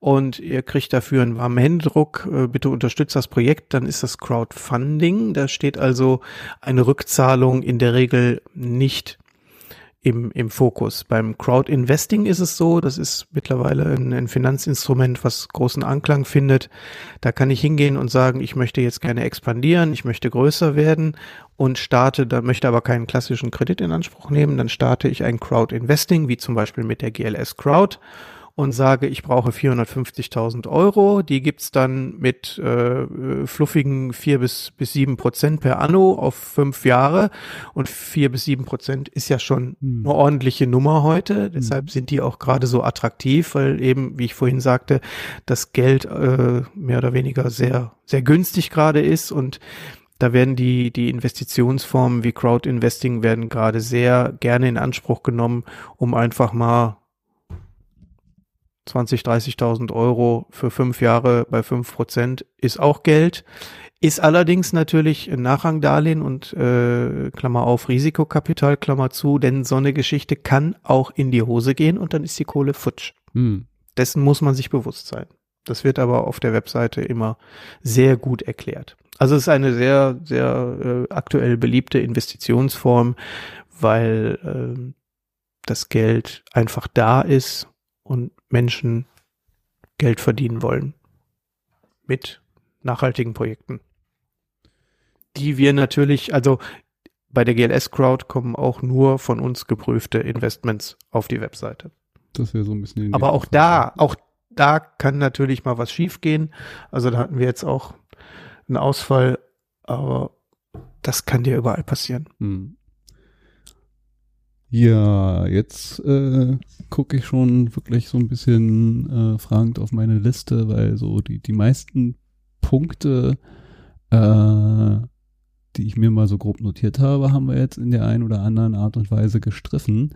und ihr kriegt dafür einen warmen Händedruck, äh, bitte unterstützt das Projekt, dann ist das Crowdfunding. Da steht also eine Rückzahlung in der Regel nicht im, im Fokus. Beim Crowdinvesting ist es so, das ist mittlerweile ein, ein, Finanzinstrument, was großen Anklang findet. Da kann ich hingehen und sagen, ich möchte jetzt gerne expandieren, ich möchte größer werden und starte, da möchte aber keinen klassischen Kredit in Anspruch nehmen, dann starte ich ein Crowdinvesting, wie zum Beispiel mit der GLS Crowd und sage, ich brauche 450.000 Euro. Die gibt's dann mit äh, fluffigen vier bis bis sieben Prozent per Anno auf fünf Jahre und vier bis sieben Prozent ist ja schon hm. eine ordentliche Nummer heute. Hm. Deshalb sind die auch gerade so attraktiv, weil eben, wie ich vorhin sagte, das Geld äh, mehr oder weniger sehr sehr günstig gerade ist und da werden die, die Investitionsformen wie Crowd-Investing werden gerade sehr gerne in Anspruch genommen, um einfach mal 20, 30.000 Euro für fünf Jahre bei fünf Prozent ist auch Geld. Ist allerdings natürlich ein Nachrangdarlehen und äh, Klammer auf Risikokapital, Klammer zu, denn so eine Geschichte kann auch in die Hose gehen und dann ist die Kohle futsch. Hm. Dessen muss man sich bewusst sein. Das wird aber auf der Webseite immer sehr gut erklärt. Also es ist eine sehr, sehr äh, aktuell beliebte Investitionsform, weil äh, das Geld einfach da ist und Menschen Geld verdienen wollen mit nachhaltigen Projekten. Die wir natürlich, also bei der GLS Crowd kommen auch nur von uns geprüfte Investments auf die Webseite. Das wäre so ein bisschen. Aber auch da, auch da kann natürlich mal was schiefgehen. Also da hatten wir jetzt auch einen Ausfall, aber das kann dir überall passieren. Hm. Ja, jetzt äh, gucke ich schon wirklich so ein bisschen äh, fragend auf meine Liste, weil so die, die meisten Punkte, äh, die ich mir mal so grob notiert habe, haben wir jetzt in der einen oder anderen Art und Weise gestriffen.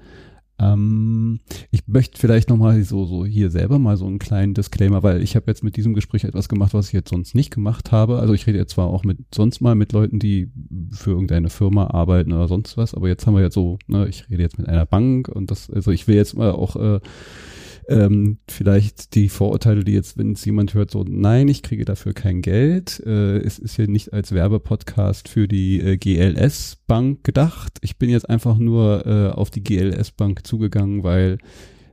Ähm, ich möchte vielleicht nochmal so, so hier selber mal so einen kleinen Disclaimer, weil ich habe jetzt mit diesem Gespräch etwas gemacht, was ich jetzt sonst nicht gemacht habe. Also ich rede jetzt zwar auch mit sonst mal mit Leuten, die für irgendeine Firma arbeiten oder sonst was, aber jetzt haben wir jetzt so, ne, ich rede jetzt mit einer Bank und das, also ich will jetzt mal auch äh, ähm, vielleicht die Vorurteile, die jetzt, wenn es jemand hört, so, nein, ich kriege dafür kein Geld. Äh, es ist hier nicht als Werbepodcast für die äh, GLS Bank gedacht. Ich bin jetzt einfach nur äh, auf die GLS Bank zugegangen, weil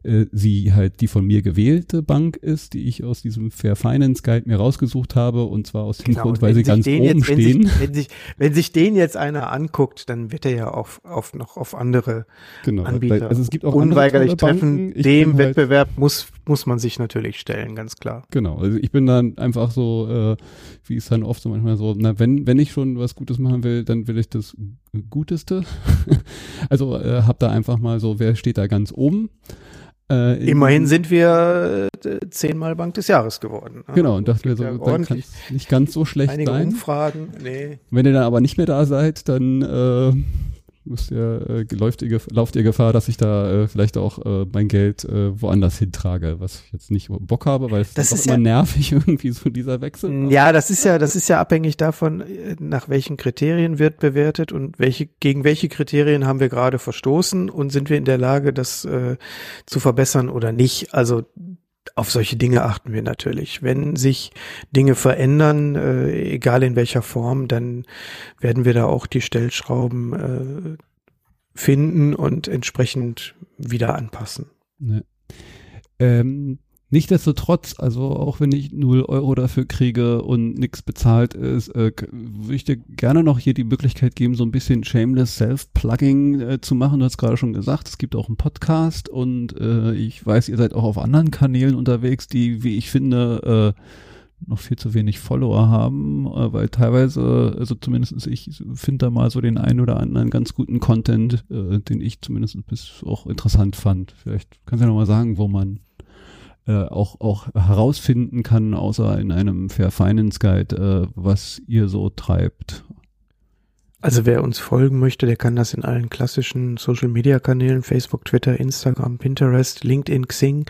äh, sie halt die von mir gewählte Bank ist, die ich aus diesem Fair Finance Guide mir rausgesucht habe und zwar aus dem genau, Grund, weil sie ganz oben jetzt, stehen. Wenn sich, wenn, sich, wenn sich den jetzt einer anguckt, dann wird er ja auf, auf noch auf andere genau, Anbieter also es gibt auch unweigerlich treffen. Dem halt Wettbewerb halt, muss muss man sich natürlich stellen, ganz klar. Genau, also ich bin dann einfach so, äh, wie es dann oft so manchmal so, na wenn wenn ich schon was Gutes machen will, dann will ich das Guteste. also äh, hab da einfach mal so, wer steht da ganz oben? Äh, Immerhin sind wir äh, zehnmal Bank des Jahres geworden. Ne? Genau, und dachten wir so, ja dann kann nicht ganz so schlecht Einige sein. Umfragen, nee. Wenn ihr dann aber nicht mehr da seid, dann äh, müsst ihr, äh, läuft ihr, lauft ihr Gefahr, dass ich da äh, vielleicht auch äh, mein Geld äh, woanders hintrage, was ich jetzt nicht Bock habe, weil es das ist, ist immer ja, nervig irgendwie so dieser Wechsel. Ja, das ist ja, das ist ja abhängig davon, äh, nach welchen Kriterien wird bewertet und welche, gegen welche Kriterien haben wir gerade verstoßen und sind wir in der Lage, das äh, zu verbessern oder nicht. Also auf solche Dinge achten wir natürlich. Wenn sich Dinge verändern, äh, egal in welcher Form, dann werden wir da auch die Stellschrauben äh, finden und entsprechend wieder anpassen. Ne. Ähm, Nichtsdestotrotz, also auch wenn ich 0 Euro dafür kriege und nichts bezahlt ist, äh, würde ich dir gerne noch hier die Möglichkeit geben, so ein bisschen shameless Self-Plugging äh, zu machen. Du hast gerade schon gesagt, es gibt auch einen Podcast und äh, ich weiß, ihr seid auch auf anderen Kanälen unterwegs, die, wie ich finde, äh, noch viel zu wenig Follower haben, äh, weil teilweise, also zumindest ich finde da mal so den einen oder anderen ganz guten Content, äh, den ich zumindest bis auch interessant fand. Vielleicht kannst du ja nochmal sagen, wo man äh, auch, auch herausfinden kann, außer in einem Fair Finance Guide, äh, was ihr so treibt. Also wer uns folgen möchte, der kann das in allen klassischen Social Media Kanälen, Facebook, Twitter, Instagram, Pinterest, LinkedIn, Xing,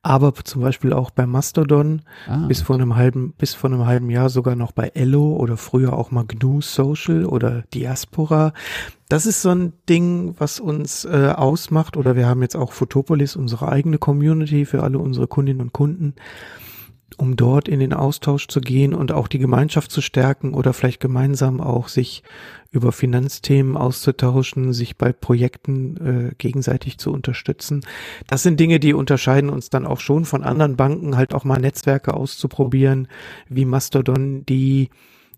aber zum Beispiel auch bei Mastodon, ah. bis vor einem halben, bis vor einem halben Jahr sogar noch bei Ello oder früher auch mal GNU Social oder Diaspora. Das ist so ein Ding, was uns äh, ausmacht oder wir haben jetzt auch Photopolis, unsere eigene Community für alle unsere Kundinnen und Kunden um dort in den Austausch zu gehen und auch die Gemeinschaft zu stärken oder vielleicht gemeinsam auch sich über Finanzthemen auszutauschen, sich bei Projekten äh, gegenseitig zu unterstützen. Das sind Dinge, die unterscheiden uns dann auch schon von anderen Banken, halt auch mal Netzwerke auszuprobieren, wie Mastodon, die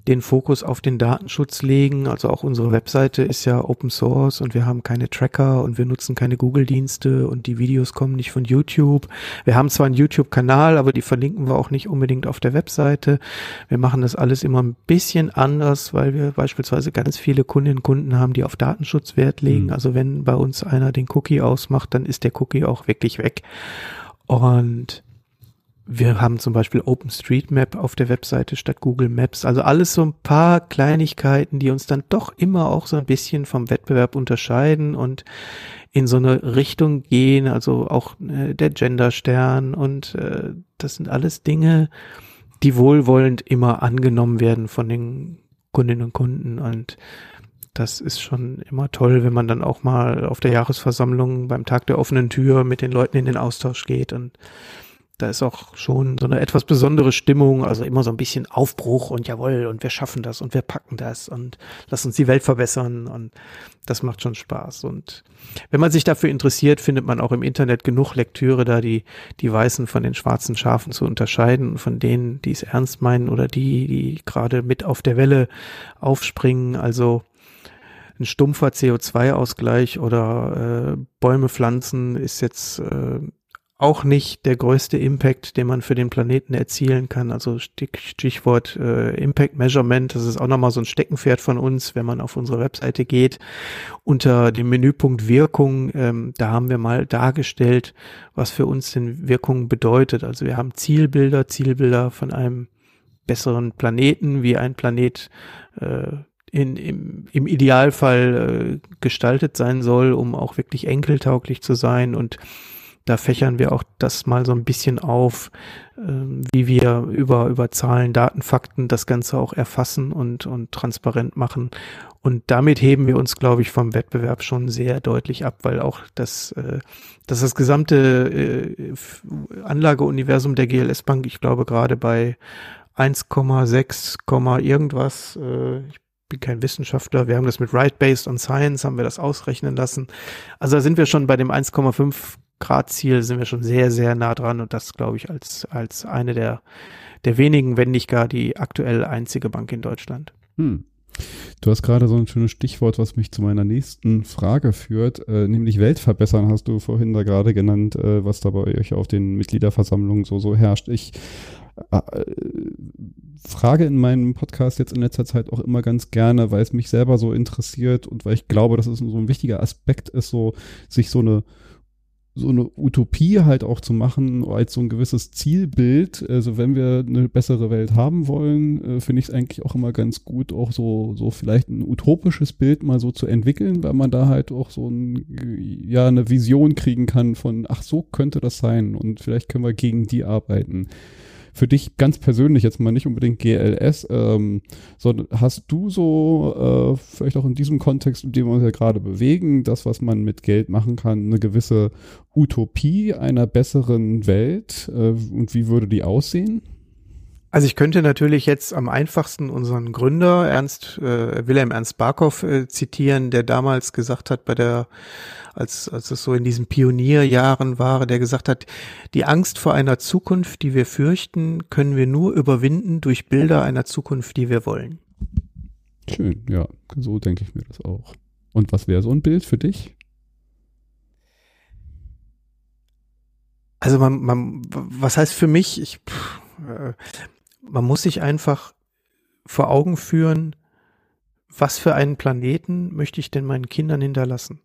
den Fokus auf den Datenschutz legen. Also auch unsere Webseite ist ja Open Source und wir haben keine Tracker und wir nutzen keine Google-Dienste und die Videos kommen nicht von YouTube. Wir haben zwar einen YouTube-Kanal, aber die verlinken wir auch nicht unbedingt auf der Webseite. Wir machen das alles immer ein bisschen anders, weil wir beispielsweise ganz viele Kundinnen und Kunden haben, die auf Datenschutz Wert legen. Mhm. Also wenn bei uns einer den Cookie ausmacht, dann ist der Cookie auch wirklich weg. Und wir haben zum Beispiel OpenStreetMap auf der Webseite statt Google Maps. Also alles so ein paar Kleinigkeiten, die uns dann doch immer auch so ein bisschen vom Wettbewerb unterscheiden und in so eine Richtung gehen. Also auch äh, der Genderstern und äh, das sind alles Dinge, die wohlwollend immer angenommen werden von den Kundinnen und Kunden und das ist schon immer toll, wenn man dann auch mal auf der Jahresversammlung beim Tag der offenen Tür mit den Leuten in den Austausch geht und da ist auch schon so eine etwas besondere Stimmung, also immer so ein bisschen Aufbruch und jawohl und wir schaffen das und wir packen das und lass uns die Welt verbessern und das macht schon Spaß. Und wenn man sich dafür interessiert, findet man auch im Internet genug Lektüre, da die, die Weißen von den schwarzen Schafen zu unterscheiden und von denen, die es ernst meinen oder die, die gerade mit auf der Welle aufspringen. Also ein stumpfer CO2-Ausgleich oder äh, Bäume pflanzen ist jetzt äh, auch nicht der größte Impact, den man für den Planeten erzielen kann. Also Stichwort äh, Impact Measurement, das ist auch nochmal so ein Steckenpferd von uns, wenn man auf unsere Webseite geht. Unter dem Menüpunkt Wirkung, ähm, da haben wir mal dargestellt, was für uns denn Wirkung bedeutet. Also wir haben Zielbilder, Zielbilder von einem besseren Planeten, wie ein Planet äh, in, im, im Idealfall äh, gestaltet sein soll, um auch wirklich enkeltauglich zu sein und da fächern wir auch das mal so ein bisschen auf, äh, wie wir über, über Zahlen, Daten, Fakten das Ganze auch erfassen und, und transparent machen. Und damit heben wir uns, glaube ich, vom Wettbewerb schon sehr deutlich ab, weil auch das, äh, dass das gesamte äh, Anlageuniversum der GLS Bank, ich glaube gerade bei 1,6, irgendwas, äh, ich bin kein Wissenschaftler, wir haben das mit Right Based on Science, haben wir das ausrechnen lassen. Also da sind wir schon bei dem 1,5 Grad-Ziel sind wir schon sehr, sehr nah dran und das glaube ich als, als eine der, der wenigen, wenn nicht gar die aktuell einzige Bank in Deutschland. Hm. Du hast gerade so ein schönes Stichwort, was mich zu meiner nächsten Frage führt, äh, nämlich Weltverbessern hast du vorhin da gerade genannt, äh, was da bei euch auf den Mitgliederversammlungen so, so herrscht. Ich äh, frage in meinem Podcast jetzt in letzter Zeit auch immer ganz gerne, weil es mich selber so interessiert und weil ich glaube, dass es so ein wichtiger Aspekt ist, so sich so eine so eine Utopie halt auch zu machen als so ein gewisses Zielbild. Also wenn wir eine bessere Welt haben wollen, äh, finde ich es eigentlich auch immer ganz gut, auch so, so vielleicht ein utopisches Bild mal so zu entwickeln, weil man da halt auch so ein, ja, eine Vision kriegen kann von, ach, so könnte das sein und vielleicht können wir gegen die arbeiten für dich ganz persönlich jetzt mal nicht unbedingt GLS, ähm, sondern hast du so, äh, vielleicht auch in diesem Kontext, in dem wir uns ja gerade bewegen, das, was man mit Geld machen kann, eine gewisse Utopie einer besseren Welt äh, und wie würde die aussehen? Also ich könnte natürlich jetzt am einfachsten unseren Gründer Ernst äh, Wilhelm Ernst Barkow äh, zitieren, der damals gesagt hat bei der als als es so in diesen Pionierjahren war, der gesagt hat, die Angst vor einer Zukunft, die wir fürchten, können wir nur überwinden durch Bilder einer Zukunft, die wir wollen. Schön, ja, so denke ich mir das auch. Und was wäre so ein Bild für dich? Also man, man was heißt für mich? Ich pff, äh, man muss sich einfach vor Augen führen, was für einen Planeten möchte ich denn meinen Kindern hinterlassen?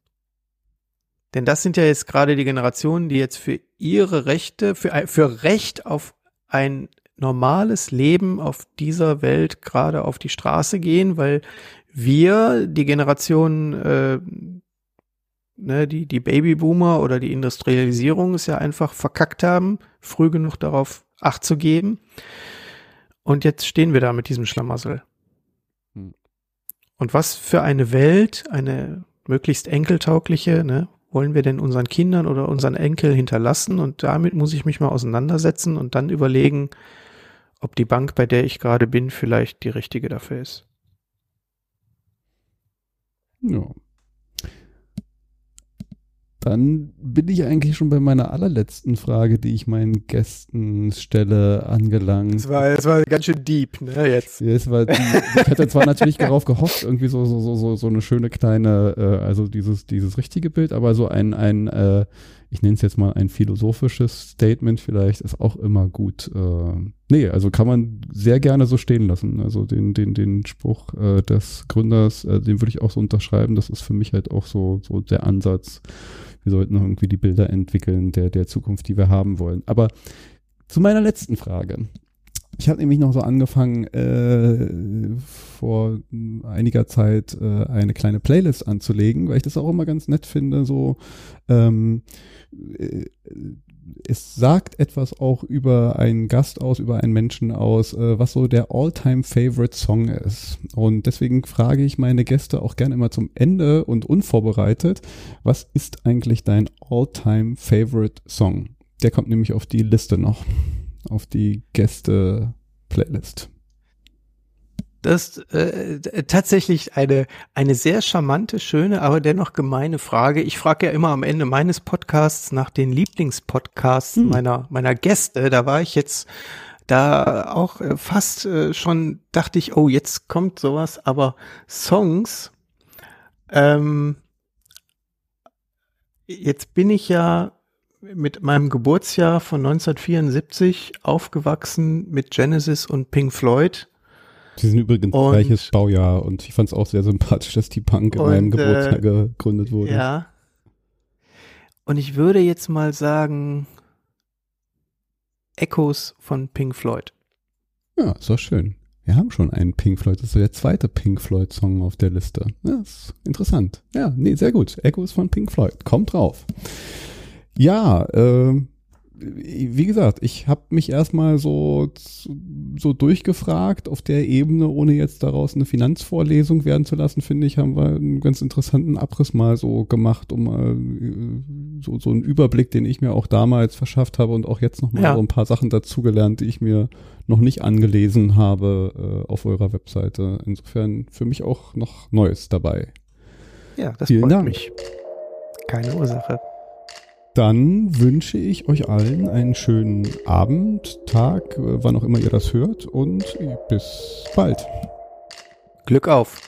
Denn das sind ja jetzt gerade die Generationen, die jetzt für ihre Rechte, für, für Recht auf ein normales Leben auf dieser Welt gerade auf die Straße gehen, weil wir, die Generation, äh, ne, die, die Babyboomer oder die Industrialisierung es ja einfach verkackt haben, früh genug darauf Acht zu geben. Und jetzt stehen wir da mit diesem Schlamassel. Hm. Und was für eine Welt, eine möglichst enkeltaugliche, ne, wollen wir denn unseren Kindern oder unseren Enkel hinterlassen? Und damit muss ich mich mal auseinandersetzen und dann überlegen, ob die Bank, bei der ich gerade bin, vielleicht die richtige dafür ist. Ja. Dann bin ich eigentlich schon bei meiner allerletzten Frage, die ich meinen Gästen stelle, angelangt. Das war, das war ganz schön deep, ne, jetzt. Ja, es war ich hatte zwar natürlich darauf gehofft, irgendwie so, so, so, so eine schöne kleine, äh, also dieses, dieses richtige Bild, aber so ein, ein äh, ich nenne es jetzt mal ein philosophisches Statement vielleicht, ist auch immer gut. Äh, nee, also kann man sehr gerne so stehen lassen. Also den, den, den Spruch äh, des Gründers, äh, den würde ich auch so unterschreiben. Das ist für mich halt auch so, so der Ansatz wir sollten irgendwie die Bilder entwickeln der, der Zukunft, die wir haben wollen. Aber zu meiner letzten Frage. Ich habe nämlich noch so angefangen, äh, vor einiger Zeit äh, eine kleine Playlist anzulegen, weil ich das auch immer ganz nett finde, so ähm, äh, es sagt etwas auch über einen Gast aus, über einen Menschen aus, äh, was so der all-time favorite Song ist. Und deswegen frage ich meine Gäste auch gerne immer zum Ende und unvorbereitet, was ist eigentlich dein all-time favorite Song? Der kommt nämlich auf die Liste noch, auf die Gäste-Playlist. Das ist äh, tatsächlich eine, eine sehr charmante, schöne, aber dennoch gemeine Frage. Ich frage ja immer am Ende meines Podcasts nach den Lieblingspodcasts hm. meiner, meiner Gäste. Da war ich jetzt da auch äh, fast äh, schon, dachte ich, oh, jetzt kommt sowas, aber Songs, ähm, jetzt bin ich ja mit meinem Geburtsjahr von 1974 aufgewachsen mit Genesis und Pink Floyd Sie sind übrigens und, gleiches Baujahr und ich fand es auch sehr sympathisch, dass die Punk in meinem Geburtstag äh, gegründet wurde. Ja. Und ich würde jetzt mal sagen, Echos von Pink Floyd. Ja, ist doch schön. Wir haben schon einen Pink Floyd. Das ist der zweite Pink Floyd Song auf der Liste. Ja, ist interessant. Ja, nee, sehr gut. Echos von Pink Floyd. Kommt drauf. Ja, äh, wie gesagt, ich habe mich erstmal so, so durchgefragt auf der Ebene, ohne jetzt daraus eine Finanzvorlesung werden zu lassen, finde ich, haben wir einen ganz interessanten Abriss mal so gemacht, um mal äh, so, so einen Überblick, den ich mir auch damals verschafft habe und auch jetzt nochmal ja. so ein paar Sachen dazugelernt, die ich mir noch nicht angelesen habe äh, auf eurer Webseite. Insofern für mich auch noch Neues dabei. Ja, das Vielen freut Dank. mich. Keine Ursache dann wünsche ich euch allen einen schönen Abend, Tag, wann auch immer ihr das hört und bis bald. Glück auf.